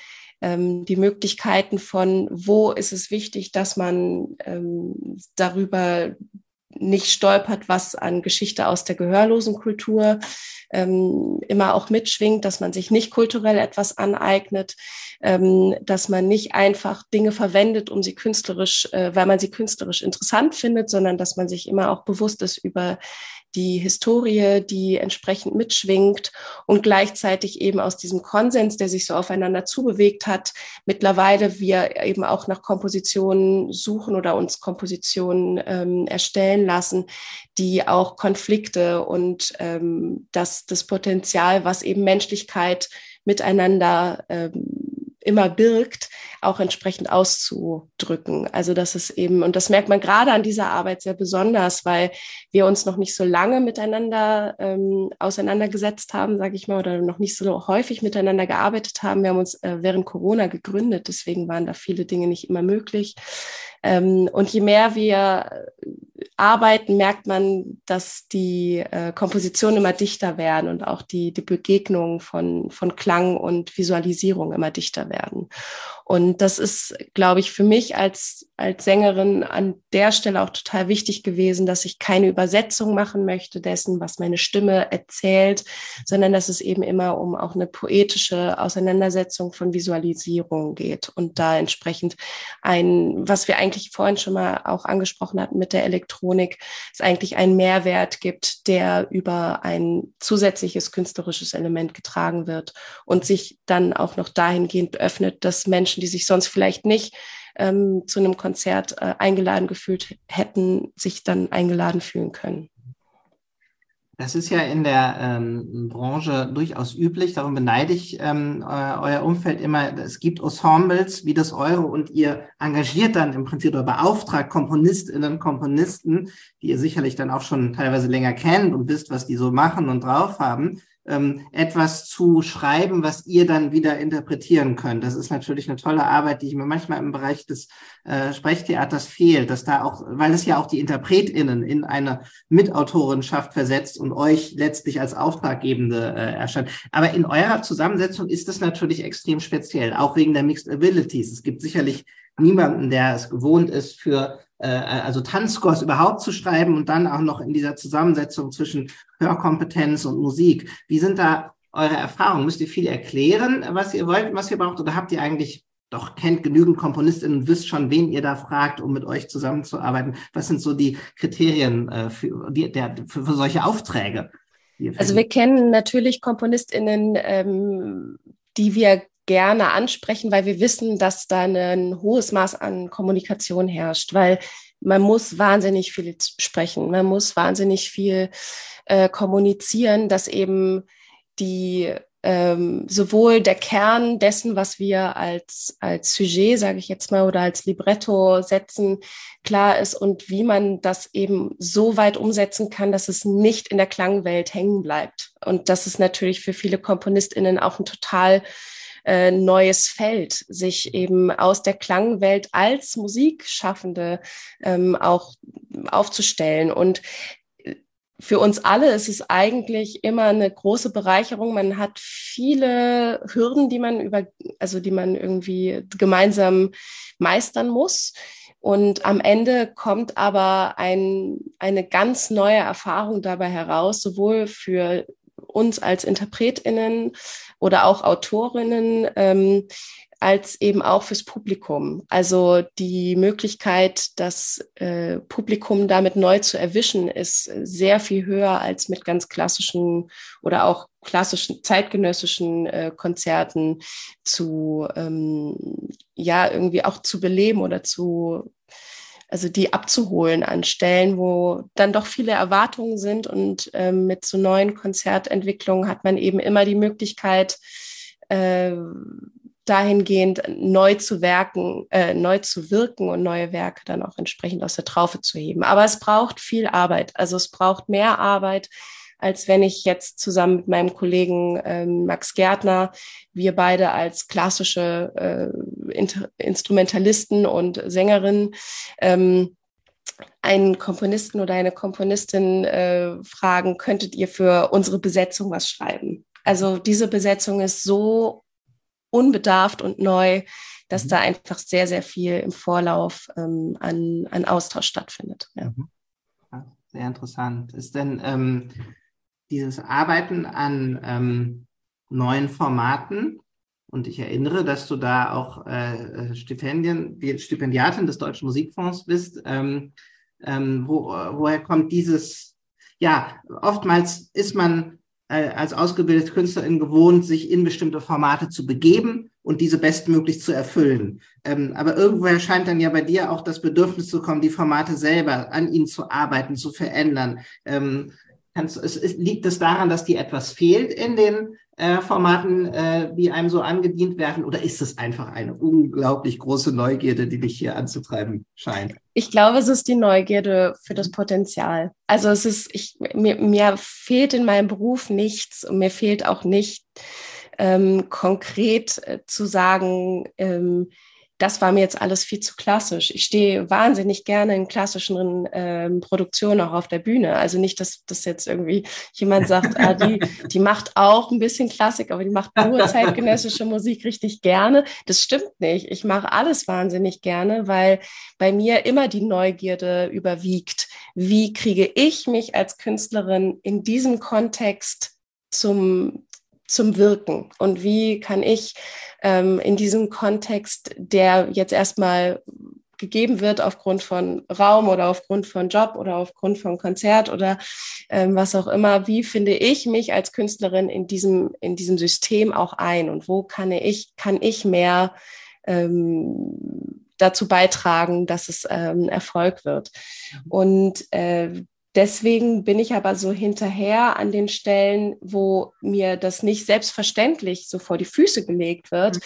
ähm, die Möglichkeiten von, wo ist es wichtig, dass man ähm, darüber nicht stolpert, was an Geschichte aus der gehörlosen Kultur ähm, immer auch mitschwingt, dass man sich nicht kulturell etwas aneignet, ähm, dass man nicht einfach Dinge verwendet, um sie künstlerisch, äh, weil man sie künstlerisch interessant findet, sondern dass man sich immer auch bewusst ist über die Historie, die entsprechend mitschwingt und gleichzeitig eben aus diesem Konsens, der sich so aufeinander zubewegt hat, mittlerweile wir eben auch nach Kompositionen suchen oder uns Kompositionen ähm, erstellen lassen, die auch Konflikte und ähm, das, das Potenzial, was eben Menschlichkeit miteinander ähm, immer birgt, auch entsprechend auszudrücken. Also das ist eben, und das merkt man gerade an dieser Arbeit sehr besonders, weil wir uns noch nicht so lange miteinander ähm, auseinandergesetzt haben, sage ich mal, oder noch nicht so häufig miteinander gearbeitet haben. Wir haben uns äh, während Corona gegründet, deswegen waren da viele Dinge nicht immer möglich. Ähm, und je mehr wir arbeiten, merkt man, dass die äh, Kompositionen immer dichter werden und auch die, die Begegnungen von, von Klang und Visualisierung immer dichter werden. Und das ist, glaube ich, für mich als, als Sängerin an der Stelle auch total wichtig gewesen, dass ich keine Übersetzung machen möchte dessen, was meine Stimme erzählt, sondern dass es eben immer um auch eine poetische Auseinandersetzung von Visualisierung geht und da entsprechend ein, was wir eigentlich vorhin schon mal auch angesprochen hatten mit der Elektronik, es eigentlich einen Mehrwert gibt, der über ein zusätzliches künstlerisches Element getragen wird und sich dann auch noch dahingehend öffnet, dass Menschen die sich sonst vielleicht nicht ähm, zu einem Konzert äh, eingeladen gefühlt hätten, sich dann eingeladen fühlen können. Das ist ja in der ähm, Branche durchaus üblich. Darum beneide ich ähm, euer Umfeld immer. Es gibt Ensembles wie das eure und ihr engagiert dann im Prinzip oder beauftragt Komponistinnen, Komponisten, die ihr sicherlich dann auch schon teilweise länger kennt und wisst, was die so machen und drauf haben ähm, etwas zu schreiben, was ihr dann wieder interpretieren könnt. Das ist natürlich eine tolle Arbeit, die mir manchmal im Bereich des äh, Sprechtheaters fehlt, dass da auch, weil es ja auch die InterpretInnen in eine Mitautorenschaft versetzt und euch letztlich als Auftraggebende äh, erscheint. Aber in eurer Zusammensetzung ist das natürlich extrem speziell, auch wegen der Mixed Abilities. Es gibt sicherlich niemanden, der es gewohnt ist, für äh, also Tanzscores überhaupt zu schreiben und dann auch noch in dieser Zusammensetzung zwischen Hörkompetenz und Musik. Wie sind da eure Erfahrungen? Müsst ihr viel erklären, was ihr wollt, was ihr braucht, oder habt ihr eigentlich doch kennt genügend Komponistinnen und wisst schon, wen ihr da fragt, um mit euch zusammenzuarbeiten? Was sind so die Kriterien äh, für, die, der, für, für solche Aufträge? Also wir kennen natürlich KomponistInnen, ähm, die wir gerne ansprechen, weil wir wissen, dass da ein hohes Maß an Kommunikation herrscht, weil man muss wahnsinnig viel sprechen, man muss wahnsinnig viel äh, kommunizieren, dass eben die ähm, sowohl der Kern dessen, was wir als, als Sujet, sage ich jetzt mal, oder als Libretto setzen, klar ist und wie man das eben so weit umsetzen kann, dass es nicht in der Klangwelt hängen bleibt. Und das ist natürlich für viele KomponistInnen auch ein total äh, neues Feld, sich eben aus der Klangwelt als Musikschaffende ähm, auch aufzustellen. Und für uns alle ist es eigentlich immer eine große Bereicherung. Man hat viele Hürden, die man über, also die man irgendwie gemeinsam meistern muss. Und am Ende kommt aber ein, eine ganz neue Erfahrung dabei heraus, sowohl für uns als InterpretInnen oder auch Autorinnen, ähm, als eben auch fürs Publikum. Also die Möglichkeit, das äh, Publikum damit neu zu erwischen, ist sehr viel höher als mit ganz klassischen oder auch klassischen zeitgenössischen äh, Konzerten zu ähm, ja irgendwie auch zu beleben oder zu also die abzuholen an Stellen, wo dann doch viele Erwartungen sind und ähm, mit so neuen Konzertentwicklungen hat man eben immer die Möglichkeit, äh, dahingehend neu zu werken, äh, neu zu wirken und neue Werke dann auch entsprechend aus der Traufe zu heben. Aber es braucht viel Arbeit. Also es braucht mehr Arbeit, als wenn ich jetzt zusammen mit meinem Kollegen ähm, Max Gärtner, wir beide als klassische äh, Inter Instrumentalisten und Sängerinnen, ähm, einen Komponisten oder eine Komponistin äh, fragen, könntet ihr für unsere Besetzung was schreiben? Also diese Besetzung ist so unbedarft und neu, dass mhm. da einfach sehr, sehr viel im Vorlauf ähm, an, an Austausch stattfindet. Ja. Mhm. Sehr interessant. Ist denn ähm, dieses Arbeiten an ähm, neuen Formaten, und ich erinnere, dass du da auch äh, äh Stipendien, Stipendiatin des Deutschen Musikfonds bist, ähm, ähm, wo, woher kommt dieses, ja, oftmals ist man äh, als ausgebildete Künstlerin gewohnt, sich in bestimmte Formate zu begeben und diese bestmöglich zu erfüllen. Ähm, aber irgendwoher scheint dann ja bei dir auch das Bedürfnis zu kommen, die Formate selber an ihnen zu arbeiten, zu verändern. Ähm, kannst, es, es, liegt es daran, dass dir etwas fehlt in den äh, Formaten, äh, die einem so angedient werden? Oder ist es einfach eine unglaublich große Neugierde, die dich hier anzutreiben scheint? Ich glaube, es ist die Neugierde für das Potenzial. Also es ist, ich, mir, mir fehlt in meinem Beruf nichts und mir fehlt auch nicht ähm, konkret äh, zu sagen, ähm, das war mir jetzt alles viel zu klassisch. Ich stehe wahnsinnig gerne in klassischen ähm, Produktionen auch auf der Bühne. Also nicht, dass das jetzt irgendwie jemand sagt, ah, die, die macht auch ein bisschen Klassik, aber die macht nur zeitgenössische Musik richtig gerne. Das stimmt nicht. Ich mache alles wahnsinnig gerne, weil bei mir immer die Neugierde überwiegt. Wie kriege ich mich als Künstlerin in diesem Kontext zum, zum Wirken und wie kann ich ähm, in diesem Kontext, der jetzt erstmal gegeben wird aufgrund von Raum oder aufgrund von Job oder aufgrund von Konzert oder ähm, was auch immer, wie finde ich mich als Künstlerin in diesem, in diesem System auch ein und wo kann ich, kann ich mehr ähm, dazu beitragen, dass es ähm, Erfolg wird. Mhm. Und äh, Deswegen bin ich aber so hinterher an den Stellen, wo mir das nicht selbstverständlich so vor die Füße gelegt wird, mhm.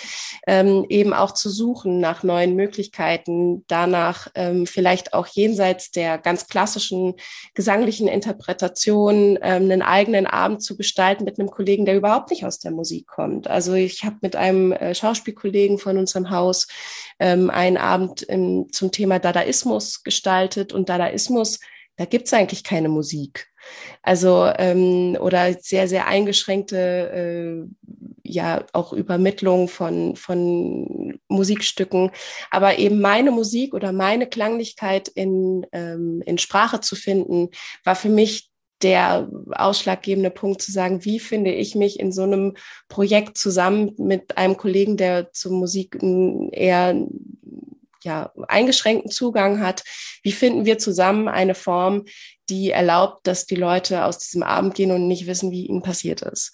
ähm, eben auch zu suchen nach neuen Möglichkeiten, danach ähm, vielleicht auch jenseits der ganz klassischen gesanglichen Interpretation ähm, einen eigenen Abend zu gestalten mit einem Kollegen, der überhaupt nicht aus der Musik kommt. Also ich habe mit einem äh, Schauspielkollegen von unserem Haus ähm, einen Abend im, zum Thema Dadaismus gestaltet und Dadaismus da gibt es eigentlich keine Musik. Also ähm, oder sehr, sehr eingeschränkte äh, ja auch Übermittlung von, von Musikstücken. Aber eben meine Musik oder meine Klanglichkeit in, ähm, in Sprache zu finden, war für mich der ausschlaggebende Punkt zu sagen, wie finde ich mich in so einem Projekt zusammen mit einem Kollegen, der zur Musik eher ja, eingeschränkten Zugang hat. Wie finden wir zusammen eine Form, die erlaubt, dass die Leute aus diesem Abend gehen und nicht wissen, wie ihnen passiert ist.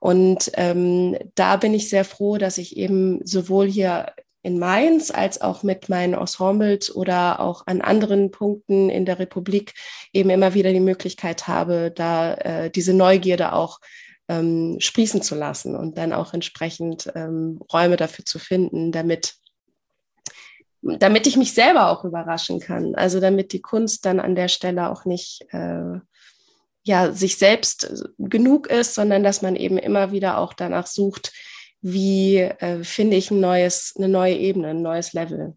Und ähm, da bin ich sehr froh, dass ich eben sowohl hier in Mainz als auch mit meinen Ensembles oder auch an anderen Punkten in der Republik eben immer wieder die Möglichkeit habe, da äh, diese Neugierde auch ähm, sprießen zu lassen und dann auch entsprechend ähm, Räume dafür zu finden, damit damit ich mich selber auch überraschen kann. Also damit die Kunst dann an der Stelle auch nicht äh, ja sich selbst genug ist, sondern dass man eben immer wieder auch danach sucht, wie äh, finde ich ein neues, eine neue Ebene, ein neues Level.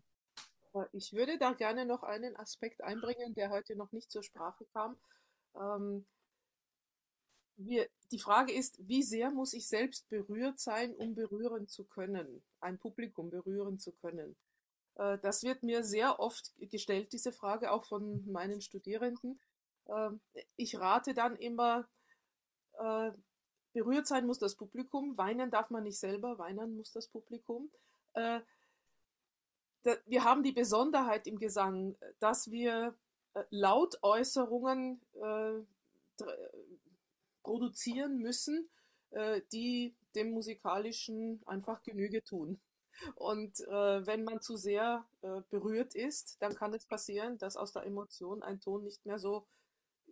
Ich würde da gerne noch einen Aspekt einbringen, der heute noch nicht zur Sprache kam. Ähm, wir, die Frage ist, wie sehr muss ich selbst berührt sein, um berühren zu können, ein Publikum berühren zu können? Äh, das wird mir sehr oft gestellt, diese Frage, auch von meinen Studierenden. Äh, ich rate dann immer, äh, Berührt sein muss das Publikum, weinen darf man nicht selber, weinen muss das Publikum. Äh, wir haben die Besonderheit im Gesang, dass wir Lautäußerungen produzieren müssen, die dem musikalischen einfach Genüge tun. Und äh, wenn man zu sehr äh, berührt ist, dann kann es passieren, dass aus der Emotion ein Ton nicht mehr so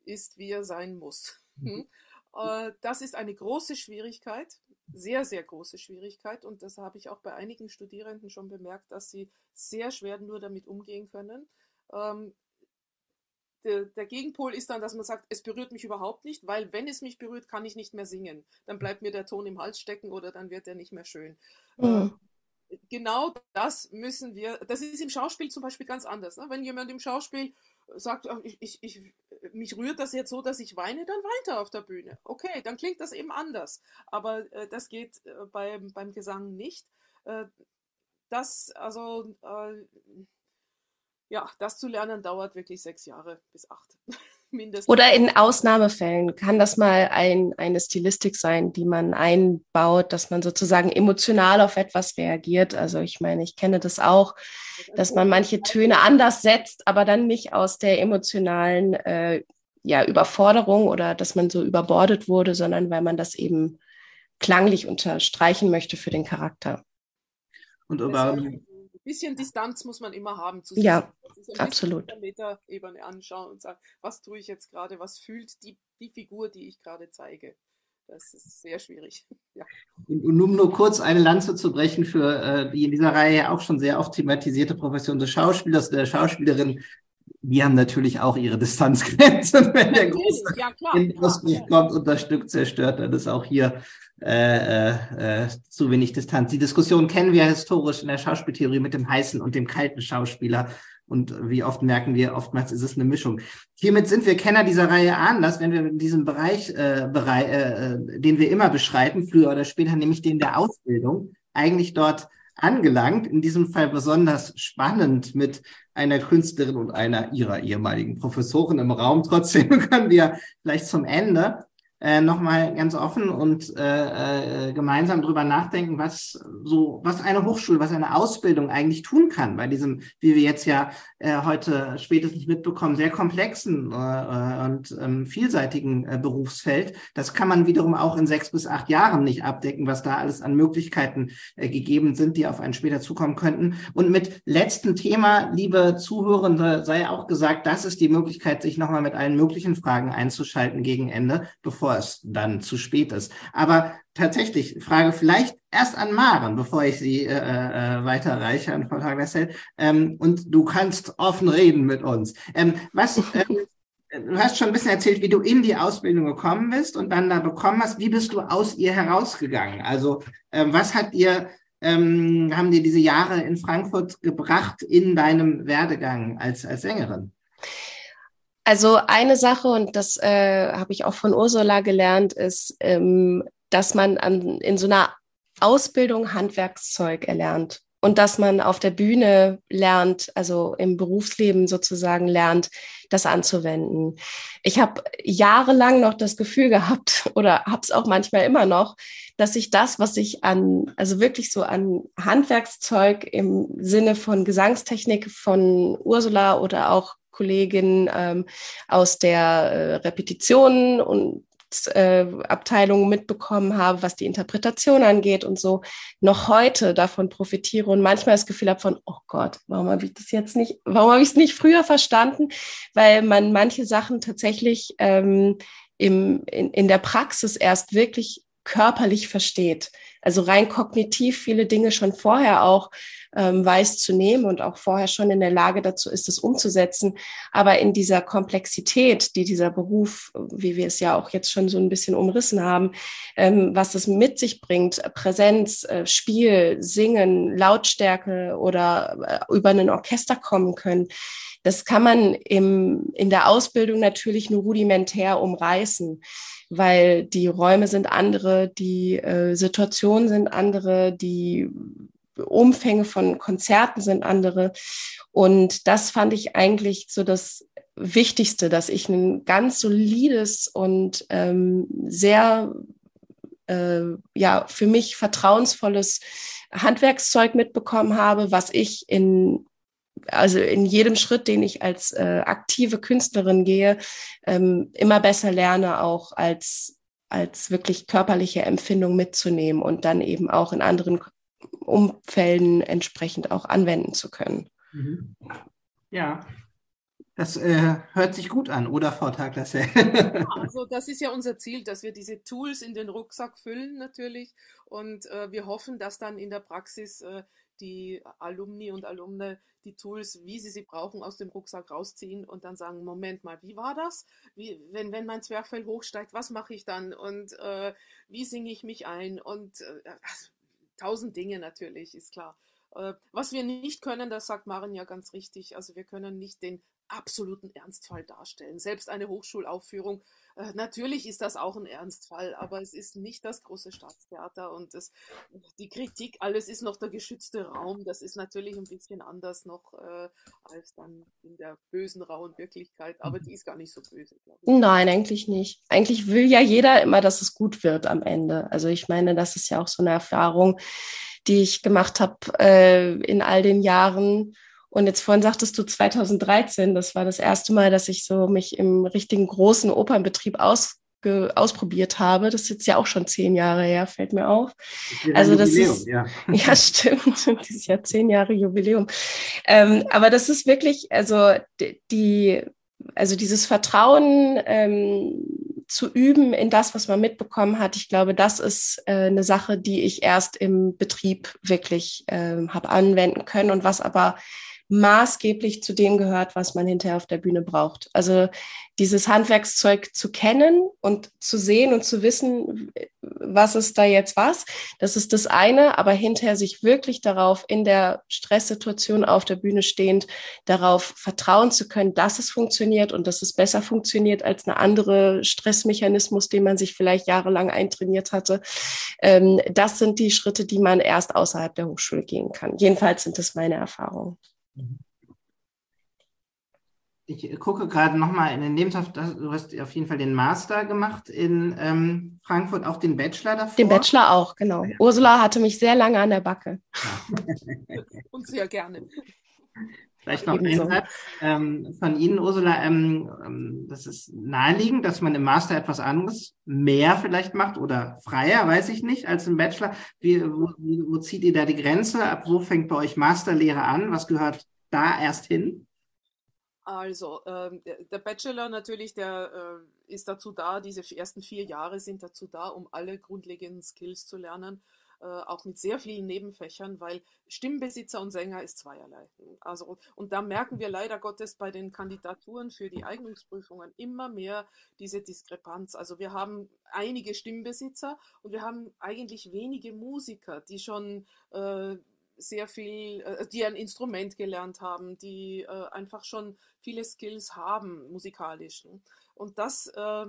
ist, wie er sein muss. Mhm. Äh, das ist eine große Schwierigkeit, sehr, sehr große Schwierigkeit. Und das habe ich auch bei einigen Studierenden schon bemerkt, dass sie sehr schwer nur damit umgehen können. Ähm, der, der, Gegenpol ist dann, dass man sagt, es berührt mich überhaupt nicht, weil wenn es mich berührt, kann ich nicht mehr singen. Dann bleibt mir der Ton im Hals stecken oder dann wird er nicht mehr schön. Mhm. Genau das müssen wir, das ist im Schauspiel zum Beispiel ganz anders. Ne? Wenn jemand im Schauspiel sagt, ich, ich, ich, mich rührt das jetzt so, dass ich weine, dann weint er auf der Bühne. Okay, dann klingt das eben anders. Aber äh, das geht äh, beim, beim Gesang nicht. Äh, das, also, äh, ja, das zu lernen dauert wirklich sechs Jahre bis acht. mindestens. Oder in Ausnahmefällen kann das mal ein, eine Stilistik sein, die man einbaut, dass man sozusagen emotional auf etwas reagiert. Also ich meine, ich kenne das auch, dass man manche Töne anders setzt, aber dann nicht aus der emotionalen äh, ja, Überforderung oder dass man so überbordet wurde, sondern weil man das eben klanglich unterstreichen möchte für den Charakter. Und über bisschen Distanz muss man immer haben zu sich. Ja, absolut. Meta-Ebene anschauen und sagen, was tue ich jetzt gerade, was fühlt die, die Figur, die ich gerade zeige. Das ist sehr schwierig. Ja. Und, und, um nur kurz eine Lanze zu brechen für äh, die in dieser Reihe auch schon sehr oft thematisierte Profession des Schauspielers, der Schauspielerin, die haben natürlich auch ihre Distanzgrenzen. Wenn der große ja, Ausbruch ja. kommt und das Stück zerstört, dann ist auch hier äh, äh, äh, zu wenig Distanz. Die Diskussion kennen wir historisch in der Schauspieltheorie mit dem heißen und dem kalten Schauspieler. Und wie oft merken wir, oftmals ist es eine Mischung. Hiermit sind wir Kenner dieser Reihe Anlass, wenn wir in diesem Bereich, äh, Bereich äh, äh, den wir immer beschreiten, früher oder später, nämlich den der Ausbildung, eigentlich dort angelangt. In diesem Fall besonders spannend mit einer Künstlerin und einer ihrer ehemaligen Professoren im Raum. Trotzdem können wir gleich zum Ende äh, nochmal ganz offen und äh, äh, gemeinsam drüber nachdenken, was so, was eine Hochschule, was eine Ausbildung eigentlich tun kann bei diesem, wie wir jetzt ja äh, heute spätestens mitbekommen, sehr komplexen äh, äh, und ähm, vielseitigen äh, Berufsfeld. Das kann man wiederum auch in sechs bis acht Jahren nicht abdecken, was da alles an Möglichkeiten äh, gegeben sind, die auf einen später zukommen könnten. Und mit letztem Thema, liebe Zuhörende, sei auch gesagt, das ist die Möglichkeit, sich nochmal mit allen möglichen Fragen einzuschalten gegen Ende, bevor es dann zu spät ist. Aber tatsächlich, Frage vielleicht erst an Maren, bevor ich sie äh, äh, weiterreiche an Frau Tagesfeld. Ähm, und du kannst offen reden mit uns. Ähm, was, ähm, du hast schon ein bisschen erzählt, wie du in die Ausbildung gekommen bist und dann da bekommen hast. Wie bist du aus ihr herausgegangen? Also ähm, was hat dir ähm, haben dir diese Jahre in Frankfurt gebracht in deinem Werdegang als, als Sängerin? Also eine Sache, und das äh, habe ich auch von Ursula gelernt, ist, ähm, dass man an, in so einer Ausbildung Handwerkszeug erlernt. und dass man auf der Bühne lernt, also im Berufsleben sozusagen lernt, das anzuwenden. Ich habe jahrelang noch das Gefühl gehabt oder habe es auch manchmal immer noch, dass ich das, was ich an, also wirklich so an Handwerkszeug im Sinne von Gesangstechnik von Ursula oder auch Kolleginnen ähm, aus der äh, Repetition und äh, Abteilung mitbekommen habe, was die Interpretation angeht und so, noch heute davon profitiere und manchmal das Gefühl habe von, oh Gott, warum habe ich das jetzt nicht, warum habe ich es nicht früher verstanden? Weil man manche Sachen tatsächlich ähm, im, in, in der Praxis erst wirklich körperlich versteht. Also rein kognitiv viele Dinge schon vorher auch ähm, weiß zu nehmen und auch vorher schon in der Lage dazu ist, es umzusetzen. Aber in dieser Komplexität, die dieser Beruf, wie wir es ja auch jetzt schon so ein bisschen umrissen haben, ähm, was es mit sich bringt, Präsenz, äh, Spiel, Singen, Lautstärke oder äh, über ein Orchester kommen können, das kann man im, in der Ausbildung natürlich nur rudimentär umreißen, weil die Räume sind andere, die äh, Situationen sind andere, die Umfänge von Konzerten sind andere. Und das fand ich eigentlich so das Wichtigste, dass ich ein ganz solides und ähm, sehr äh, ja für mich vertrauensvolles Handwerkszeug mitbekommen habe, was ich in also in jedem Schritt, den ich als äh, aktive Künstlerin gehe, ähm, immer besser lerne, auch als, als wirklich körperliche Empfindung mitzunehmen und dann eben auch in anderen Umfelden entsprechend auch anwenden zu können. Mhm. Ja, das äh, hört sich gut an, oder Frau Taglasse? ja, also das ist ja unser Ziel, dass wir diese Tools in den Rucksack füllen natürlich und äh, wir hoffen, dass dann in der Praxis äh, die Alumni und Alumne die Tools, wie sie sie brauchen, aus dem Rucksack rausziehen und dann sagen, Moment mal, wie war das? Wie, wenn, wenn mein Zwerchfell hochsteigt, was mache ich dann? Und äh, wie singe ich mich ein? Und äh, tausend Dinge natürlich, ist klar. Äh, was wir nicht können, das sagt Maren ja ganz richtig, also wir können nicht den absoluten Ernstfall darstellen. Selbst eine Hochschulaufführung äh, natürlich ist das auch ein Ernstfall, aber es ist nicht das große Staatstheater und das, die Kritik, alles ist noch der geschützte Raum. Das ist natürlich ein bisschen anders noch äh, als dann in der bösen, rauen Wirklichkeit, aber die ist gar nicht so böse. Nein, eigentlich nicht. Eigentlich will ja jeder immer, dass es gut wird am Ende. Also ich meine, das ist ja auch so eine Erfahrung, die ich gemacht habe äh, in all den Jahren und jetzt vorhin sagtest du 2013, das war das erste Mal, dass ich so mich im richtigen großen Opernbetrieb aus, ausprobiert habe. Das ist jetzt ja auch schon zehn Jahre her, fällt mir auf. Also das Jubiläum, ist ja. ja stimmt, das ist ja zehn Jahre Jubiläum. Ähm, aber das ist wirklich, also die, also dieses Vertrauen ähm, zu üben in das, was man mitbekommen hat, ich glaube, das ist äh, eine Sache, die ich erst im Betrieb wirklich äh, habe anwenden können und was aber maßgeblich zu dem gehört, was man hinterher auf der Bühne braucht. Also dieses Handwerkszeug zu kennen und zu sehen und zu wissen, was ist da jetzt was, das ist das eine, aber hinterher sich wirklich darauf in der Stresssituation auf der Bühne stehend darauf vertrauen zu können, dass es funktioniert und dass es besser funktioniert als eine andere Stressmechanismus, den man sich vielleicht jahrelang eintrainiert hatte. Ähm, das sind die Schritte, die man erst außerhalb der Hochschule gehen kann. Jedenfalls sind das meine Erfahrungen. Ich gucke gerade nochmal in den Lebenslauf, du hast auf jeden Fall den Master gemacht in ähm, Frankfurt, auch den Bachelor davor. Den Bachelor auch, genau. Ja. Ursula hatte mich sehr lange an der Backe. Und sehr gerne. Vielleicht noch ein Satz ähm, von Ihnen, Ursula. Ähm, ähm, das ist naheliegend, dass man im Master etwas anderes, mehr vielleicht macht oder freier, weiß ich nicht, als im Bachelor. Wie, wo, wo zieht ihr da die Grenze? Ab wo fängt bei euch Masterlehre an? Was gehört da erst hin? Also, ähm, der Bachelor natürlich, der äh, ist dazu da, diese ersten vier Jahre sind dazu da, um alle grundlegenden Skills zu lernen, äh, auch mit sehr vielen Nebenfächern, weil Stimmbesitzer und Sänger ist zweierlei. Also, und da merken wir leider Gottes bei den Kandidaturen für die Eignungsprüfungen immer mehr diese Diskrepanz. Also wir haben einige Stimmbesitzer und wir haben eigentlich wenige Musiker, die schon äh, sehr viel, äh, die ein Instrument gelernt haben, die äh, einfach schon viele Skills haben musikalisch. Und das äh,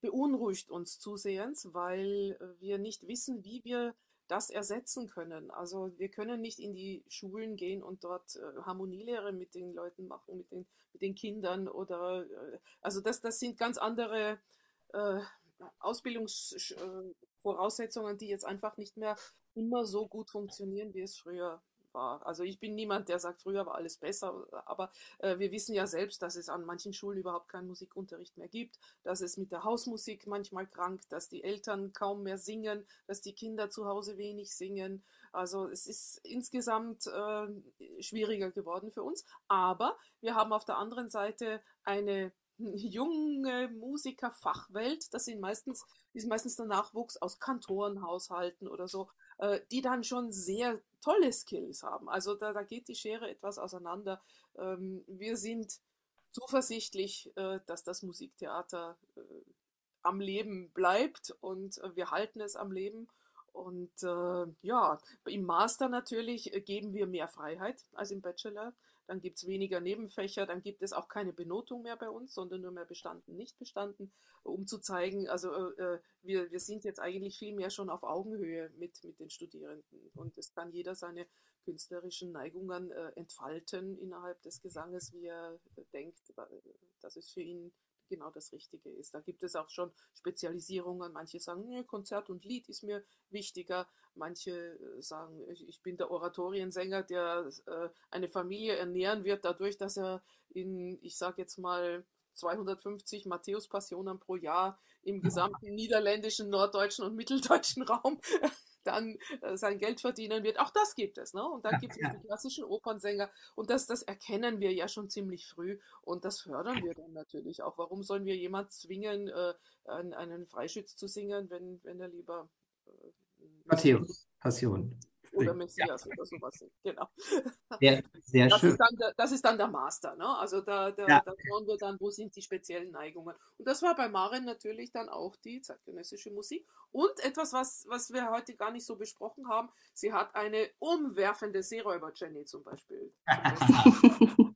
beunruhigt uns zusehends, weil wir nicht wissen, wie wir das ersetzen können. Also wir können nicht in die Schulen gehen und dort äh, Harmonielehre mit den Leuten machen, mit den, mit den Kindern oder äh, also das, das sind ganz andere äh, Ausbildungsvoraussetzungen, die jetzt einfach nicht mehr immer so gut funktionieren, wie es früher war. Also ich bin niemand, der sagt, früher war alles besser, aber äh, wir wissen ja selbst, dass es an manchen Schulen überhaupt keinen Musikunterricht mehr gibt, dass es mit der Hausmusik manchmal krankt, dass die Eltern kaum mehr singen, dass die Kinder zu Hause wenig singen. Also es ist insgesamt äh, schwieriger geworden für uns, aber wir haben auf der anderen Seite eine junge Musikerfachwelt, das sind meistens, ist meistens der Nachwuchs aus Kantorenhaushalten oder so, äh, die dann schon sehr tolle Skills haben. Also da, da geht die Schere etwas auseinander. Ähm, wir sind zuversichtlich, äh, dass das Musiktheater äh, am Leben bleibt und wir halten es am Leben. Und äh, ja, im Master natürlich geben wir mehr Freiheit als im Bachelor dann gibt es weniger Nebenfächer, dann gibt es auch keine Benotung mehr bei uns, sondern nur mehr bestanden, nicht bestanden, um zu zeigen, also äh, äh, wir, wir sind jetzt eigentlich viel mehr schon auf Augenhöhe mit, mit den Studierenden. Und es kann jeder seine künstlerischen Neigungen äh, entfalten innerhalb des Gesanges, wie er äh, denkt, dass es für ihn genau das Richtige ist. Da gibt es auch schon Spezialisierungen. Manche sagen, nee, Konzert und Lied ist mir wichtiger. Manche äh, sagen, ich bin der Oratoriensänger, der äh, eine Familie ernähren wird, dadurch, dass er in, ich sage jetzt mal, 250 Matthäus-Passionen pro Jahr im gesamten niederländischen, norddeutschen und mitteldeutschen Raum dann äh, sein Geld verdienen wird. Auch das gibt es. Ne? Und dann gibt es ja. die klassischen Opernsänger. Und das, das erkennen wir ja schon ziemlich früh. Und das fördern wir dann natürlich auch. Warum sollen wir jemand zwingen, äh, einen, einen Freischütz zu singen, wenn, wenn er lieber. Äh, Matthäus, Passion oder Messias ja. oder sowas. Genau. Sehr, sehr das schön. Ist dann der, das ist dann der Master. Ne? Also da, da, ja. da schauen wir dann, wo sind die speziellen Neigungen. Und das war bei Maren natürlich dann auch die zeitgenössische Musik. Und etwas, was, was wir heute gar nicht so besprochen haben, sie hat eine umwerfende Seeräuber Jenny zum Beispiel.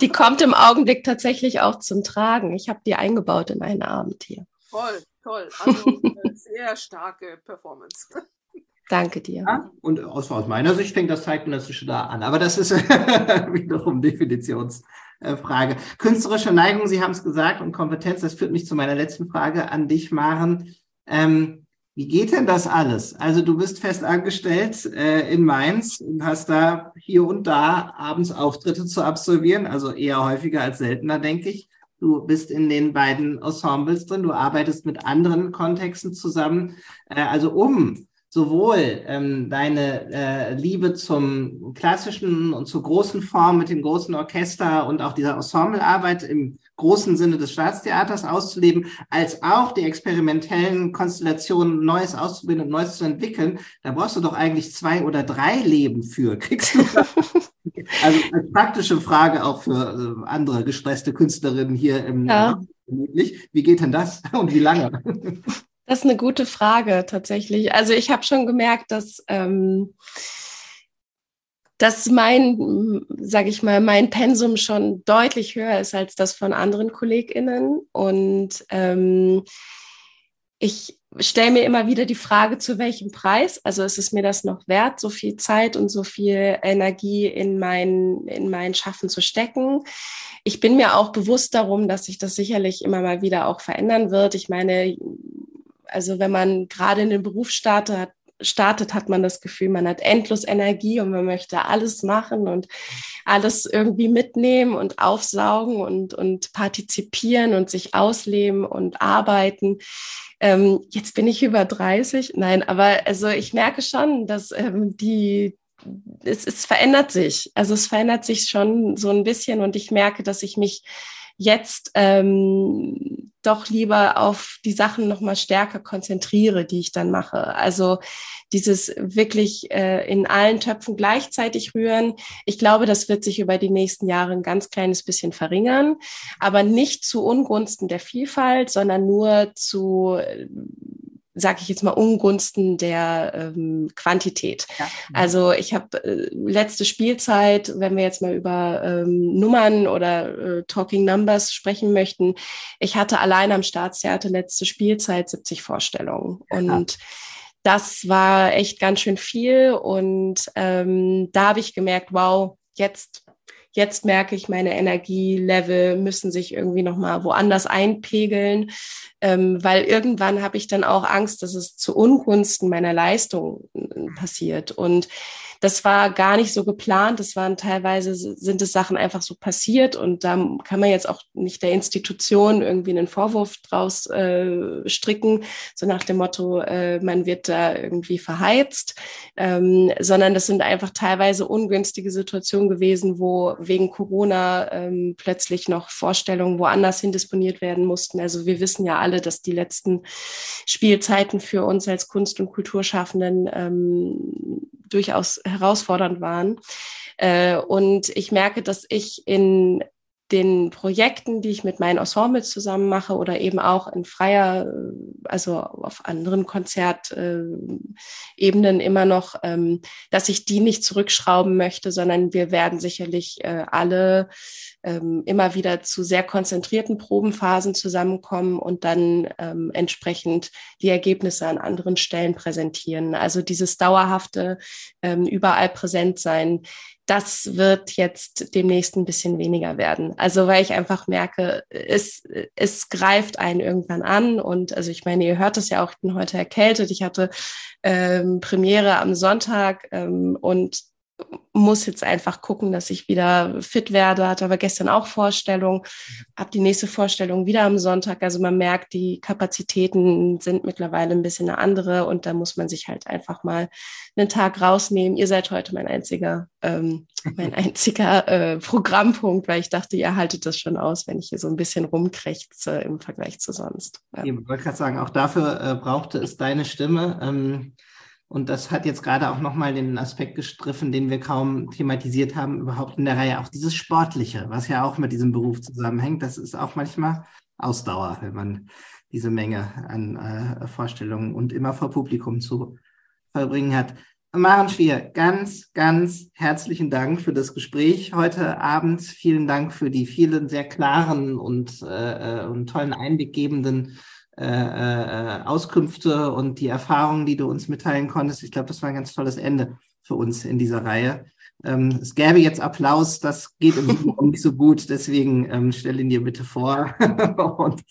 die kommt im Augenblick tatsächlich auch zum Tragen. Ich habe die eingebaut in einen Abend hier. Toll, toll. Also sehr starke Performance. Danke dir. Ja, und aus, aus, meiner Sicht fängt das Zeitgenössische da an. Aber das ist wiederum Definitionsfrage. Künstlerische Neigung, Sie haben es gesagt, und Kompetenz, das führt mich zu meiner letzten Frage an dich, Maren. Ähm, wie geht denn das alles? Also du bist fest angestellt äh, in Mainz und hast da hier und da abends Auftritte zu absolvieren, also eher häufiger als seltener, denke ich. Du bist in den beiden Ensembles drin, du arbeitest mit anderen Kontexten zusammen. Äh, also um sowohl ähm, deine äh, Liebe zum klassischen und zur großen Form mit dem großen Orchester und auch dieser Ensemblearbeit im großen Sinne des Staatstheaters auszuleben, als auch die experimentellen Konstellationen Neues auszubilden und Neues zu entwickeln, da brauchst du doch eigentlich zwei oder drei Leben für. Kriegst du das? also als praktische Frage auch für äh, andere gestresste Künstlerinnen hier im ja. Wie geht denn das und wie lange? Das ist eine gute Frage tatsächlich. Also ich habe schon gemerkt, dass, ähm, dass mein, sage ich mal, mein Pensum schon deutlich höher ist als das von anderen KollegInnen. Und ähm, ich stelle mir immer wieder die Frage, zu welchem Preis? Also ist es mir das noch wert, so viel Zeit und so viel Energie in mein, in mein Schaffen zu stecken? Ich bin mir auch bewusst darum, dass sich das sicherlich immer mal wieder auch verändern wird. Ich meine, also wenn man gerade in den Beruf startet, startet, hat man das Gefühl, man hat endlos Energie und man möchte alles machen und alles irgendwie mitnehmen und aufsaugen und, und partizipieren und sich ausleben und arbeiten. Ähm, jetzt bin ich über 30. Nein, aber also ich merke schon, dass ähm, die, es, es verändert sich. Also es verändert sich schon so ein bisschen und ich merke, dass ich mich jetzt ähm, doch lieber auf die Sachen nochmal stärker konzentriere, die ich dann mache. Also dieses wirklich äh, in allen Töpfen gleichzeitig rühren. Ich glaube, das wird sich über die nächsten Jahre ein ganz kleines bisschen verringern, aber nicht zu Ungunsten der Vielfalt, sondern nur zu sage ich jetzt mal, Ungunsten der ähm, Quantität. Ja. Also ich habe äh, letzte Spielzeit, wenn wir jetzt mal über ähm, Nummern oder äh, Talking Numbers sprechen möchten, ich hatte allein am Staatstheater letzte Spielzeit 70 Vorstellungen. Ja. Und das war echt ganz schön viel. Und ähm, da habe ich gemerkt, wow, jetzt Jetzt merke ich, meine Energielevel müssen sich irgendwie nochmal woanders einpegeln, ähm, weil irgendwann habe ich dann auch Angst, dass es zu Ungunsten meiner Leistung äh, passiert. Und das war gar nicht so geplant. Das waren teilweise, sind es Sachen einfach so passiert und da kann man jetzt auch nicht der Institution irgendwie einen Vorwurf draus äh, stricken, so nach dem Motto, äh, man wird da irgendwie verheizt, ähm, sondern das sind einfach teilweise ungünstige Situationen gewesen, wo wegen Corona ähm, plötzlich noch Vorstellungen woanders hin disponiert werden mussten. Also wir wissen ja alle, dass die letzten Spielzeiten für uns als Kunst- und Kulturschaffenden ähm, durchaus herausfordernd waren. Äh, und ich merke, dass ich in den Projekten, die ich mit meinen Ensembles zusammen mache oder eben auch in freier, also auf anderen Konzertebenen immer noch, ähm, dass ich die nicht zurückschrauben möchte, sondern wir werden sicherlich äh, alle ähm, immer wieder zu sehr konzentrierten Probenphasen zusammenkommen und dann ähm, entsprechend die Ergebnisse an anderen Stellen präsentieren. Also dieses dauerhafte ähm, überall präsent sein, das wird jetzt demnächst ein bisschen weniger werden. Also weil ich einfach merke, es, es greift einen irgendwann an. Und also ich meine, ihr hört es ja auch, ich bin heute erkältet. Ich hatte ähm, Premiere am Sonntag ähm, und muss jetzt einfach gucken, dass ich wieder fit werde. Hatte aber gestern auch Vorstellung, habe die nächste Vorstellung wieder am Sonntag. Also man merkt, die Kapazitäten sind mittlerweile ein bisschen eine andere und da muss man sich halt einfach mal einen Tag rausnehmen. Ihr seid heute mein einziger, ähm, mein einziger äh, Programmpunkt, weil ich dachte, ihr haltet das schon aus, wenn ich hier so ein bisschen rumkrächze im Vergleich zu sonst. Ja. Ich wollte gerade sagen, auch dafür äh, brauchte es deine Stimme. Ähm und das hat jetzt gerade auch nochmal den Aspekt gestriffen, den wir kaum thematisiert haben, überhaupt in der Reihe. Auch dieses Sportliche, was ja auch mit diesem Beruf zusammenhängt, das ist auch manchmal Ausdauer, wenn man diese Menge an äh, Vorstellungen und immer vor Publikum zu verbringen hat. Maren Schwier, ganz, ganz herzlichen Dank für das Gespräch heute Abend. Vielen Dank für die vielen sehr klaren und, äh, äh und tollen einweggebenden äh, äh, Auskünfte und die Erfahrungen, die du uns mitteilen konntest. Ich glaube, das war ein ganz tolles Ende für uns in dieser Reihe. Ähm, es gäbe jetzt Applaus, das geht im Raum nicht so gut, deswegen ähm, stell ihn dir bitte vor und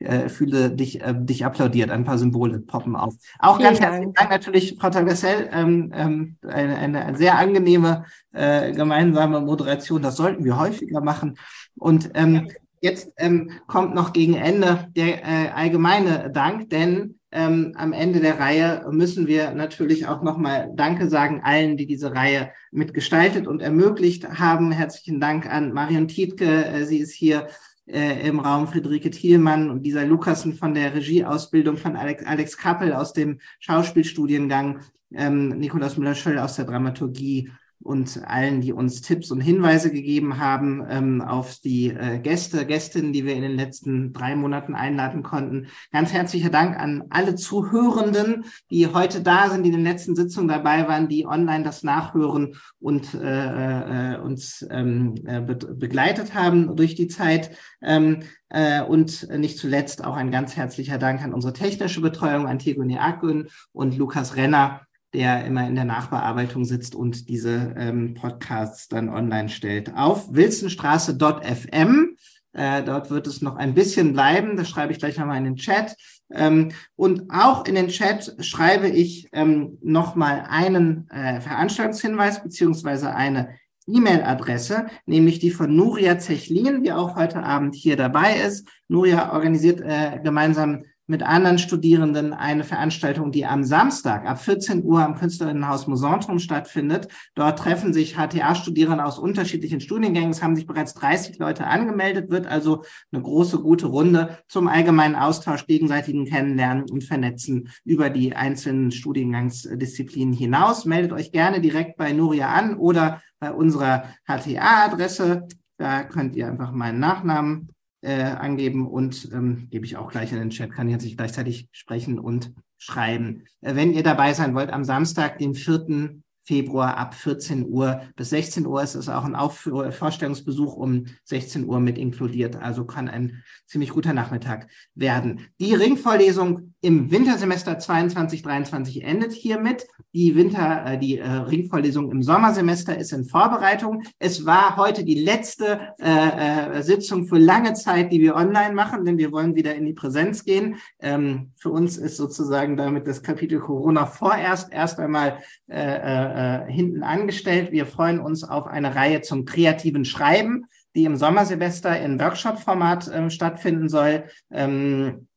äh, fühle dich, äh, dich applaudiert. Ein paar Symbole poppen auf. Auch Vielen ganz Dank. herzlichen Dank natürlich, Frau Tagesell. Ähm, ähm, eine, eine sehr angenehme äh, gemeinsame Moderation. Das sollten wir häufiger machen. Und ähm, Jetzt ähm, kommt noch gegen Ende der äh, allgemeine Dank, denn ähm, am Ende der Reihe müssen wir natürlich auch nochmal Danke sagen allen, die diese Reihe mitgestaltet und ermöglicht haben. Herzlichen Dank an Marion Tietke. Äh, sie ist hier äh, im Raum Friederike Thielmann und dieser Lukassen von der Regieausbildung von Alex, Alex Kappel aus dem Schauspielstudiengang, ähm, Nikolaus Müller-Schöll aus der Dramaturgie und allen, die uns Tipps und Hinweise gegeben haben ähm, auf die äh, Gäste, Gästinnen, die wir in den letzten drei Monaten einladen konnten. Ganz herzlicher Dank an alle Zuhörenden, die heute da sind, die in den letzten Sitzungen dabei waren, die online das nachhören und äh, äh, uns ähm, äh, be begleitet haben durch die Zeit. Ähm, äh, und nicht zuletzt auch ein ganz herzlicher Dank an unsere technische Betreuung, Antigone Akün und Lukas Renner, der immer in der Nachbearbeitung sitzt und diese ähm, Podcasts dann online stellt. Auf wilsonstraße.fm. Äh, dort wird es noch ein bisschen bleiben. Das schreibe ich gleich nochmal in den Chat. Ähm, und auch in den Chat schreibe ich ähm, nochmal einen äh, Veranstaltungshinweis beziehungsweise eine E-Mail-Adresse, nämlich die von Nuria Zechlin, die auch heute Abend hier dabei ist. Nuria organisiert äh, gemeinsam mit anderen Studierenden eine Veranstaltung, die am Samstag ab 14 Uhr am Künstlerinnenhaus Musantrum stattfindet. Dort treffen sich HTA-Studierende aus unterschiedlichen Studiengängen. Es haben sich bereits 30 Leute angemeldet, wird also eine große, gute Runde zum allgemeinen Austausch, gegenseitigen Kennenlernen und Vernetzen über die einzelnen Studiengangsdisziplinen hinaus. Meldet euch gerne direkt bei Nuria an oder bei unserer HTA-Adresse. Da könnt ihr einfach meinen Nachnamen äh, angeben und ähm, gebe ich auch gleich in den Chat, kann jetzt nicht gleichzeitig sprechen und schreiben. Äh, wenn ihr dabei sein wollt, am Samstag, den 4. Februar ab 14 Uhr bis 16 Uhr. Es ist auch ein Aufführ Vorstellungsbesuch um 16 Uhr mit inkludiert. Also kann ein ziemlich guter Nachmittag werden. Die Ringvorlesung im Wintersemester 22, 23 endet hiermit. Die Winter, äh, die äh, Ringvorlesung im Sommersemester ist in Vorbereitung. Es war heute die letzte äh, äh, Sitzung für lange Zeit, die wir online machen, denn wir wollen wieder in die Präsenz gehen. Ähm, für uns ist sozusagen damit das Kapitel Corona vorerst erst einmal äh, äh, hinten angestellt. Wir freuen uns auf eine Reihe zum kreativen Schreiben die im Sommersemester in Workshop-Format äh, stattfinden soll. Ähm,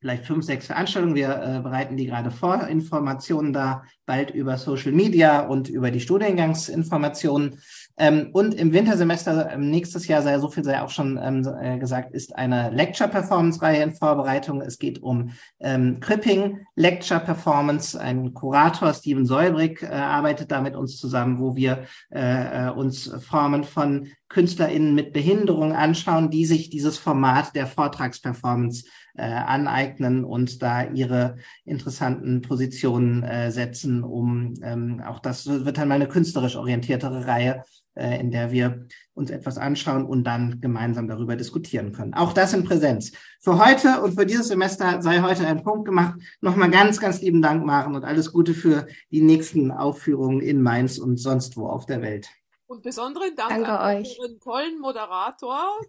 vielleicht fünf, sechs Veranstaltungen. Wir äh, bereiten die gerade vor. Informationen da bald über Social Media und über die Studiengangsinformationen. Ähm, und im Wintersemester ähm, nächstes Jahr sei so viel sei auch schon ähm, äh, gesagt, ist eine Lecture-Performance-Reihe in Vorbereitung. Es geht um ähm, Cripping Lecture Performance. Ein Kurator, Steven Solbrick, äh, arbeitet da mit uns zusammen, wo wir äh, äh uns Formen von KünstlerInnen mit Behinderung anschauen, die sich dieses Format der Vortragsperformance äh, aneignen und da ihre interessanten Positionen äh, setzen, um ähm, auch das wird dann mal eine künstlerisch orientiertere Reihe, äh, in der wir uns etwas anschauen und dann gemeinsam darüber diskutieren können. Auch das in Präsenz. Für heute und für dieses Semester sei heute ein Punkt gemacht. Nochmal ganz, ganz lieben Dank, Maren, und alles Gute für die nächsten Aufführungen in Mainz und sonst wo auf der Welt. Und besonderen Dank Danke an euch. unseren tollen Moderator.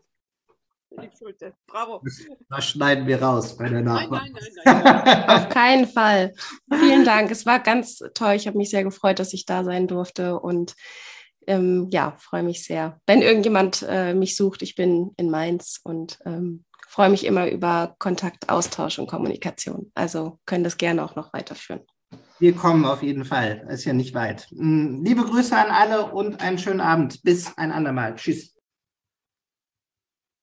Schulte. Bravo. Das schneiden wir raus bei der Nachricht. nein, nein, nein. nein. Auf keinen Fall. Vielen Dank. Es war ganz toll. Ich habe mich sehr gefreut, dass ich da sein durfte und ähm, ja, freue mich sehr. Wenn irgendjemand äh, mich sucht, ich bin in Mainz und ähm, freue mich immer über Kontakt, Austausch und Kommunikation. Also können das gerne auch noch weiterführen. Wir kommen auf jeden Fall. Ist ja nicht weit. Mm, Liebe Grüße an alle und einen schönen Abend. Bis ein andermal. Tschüss.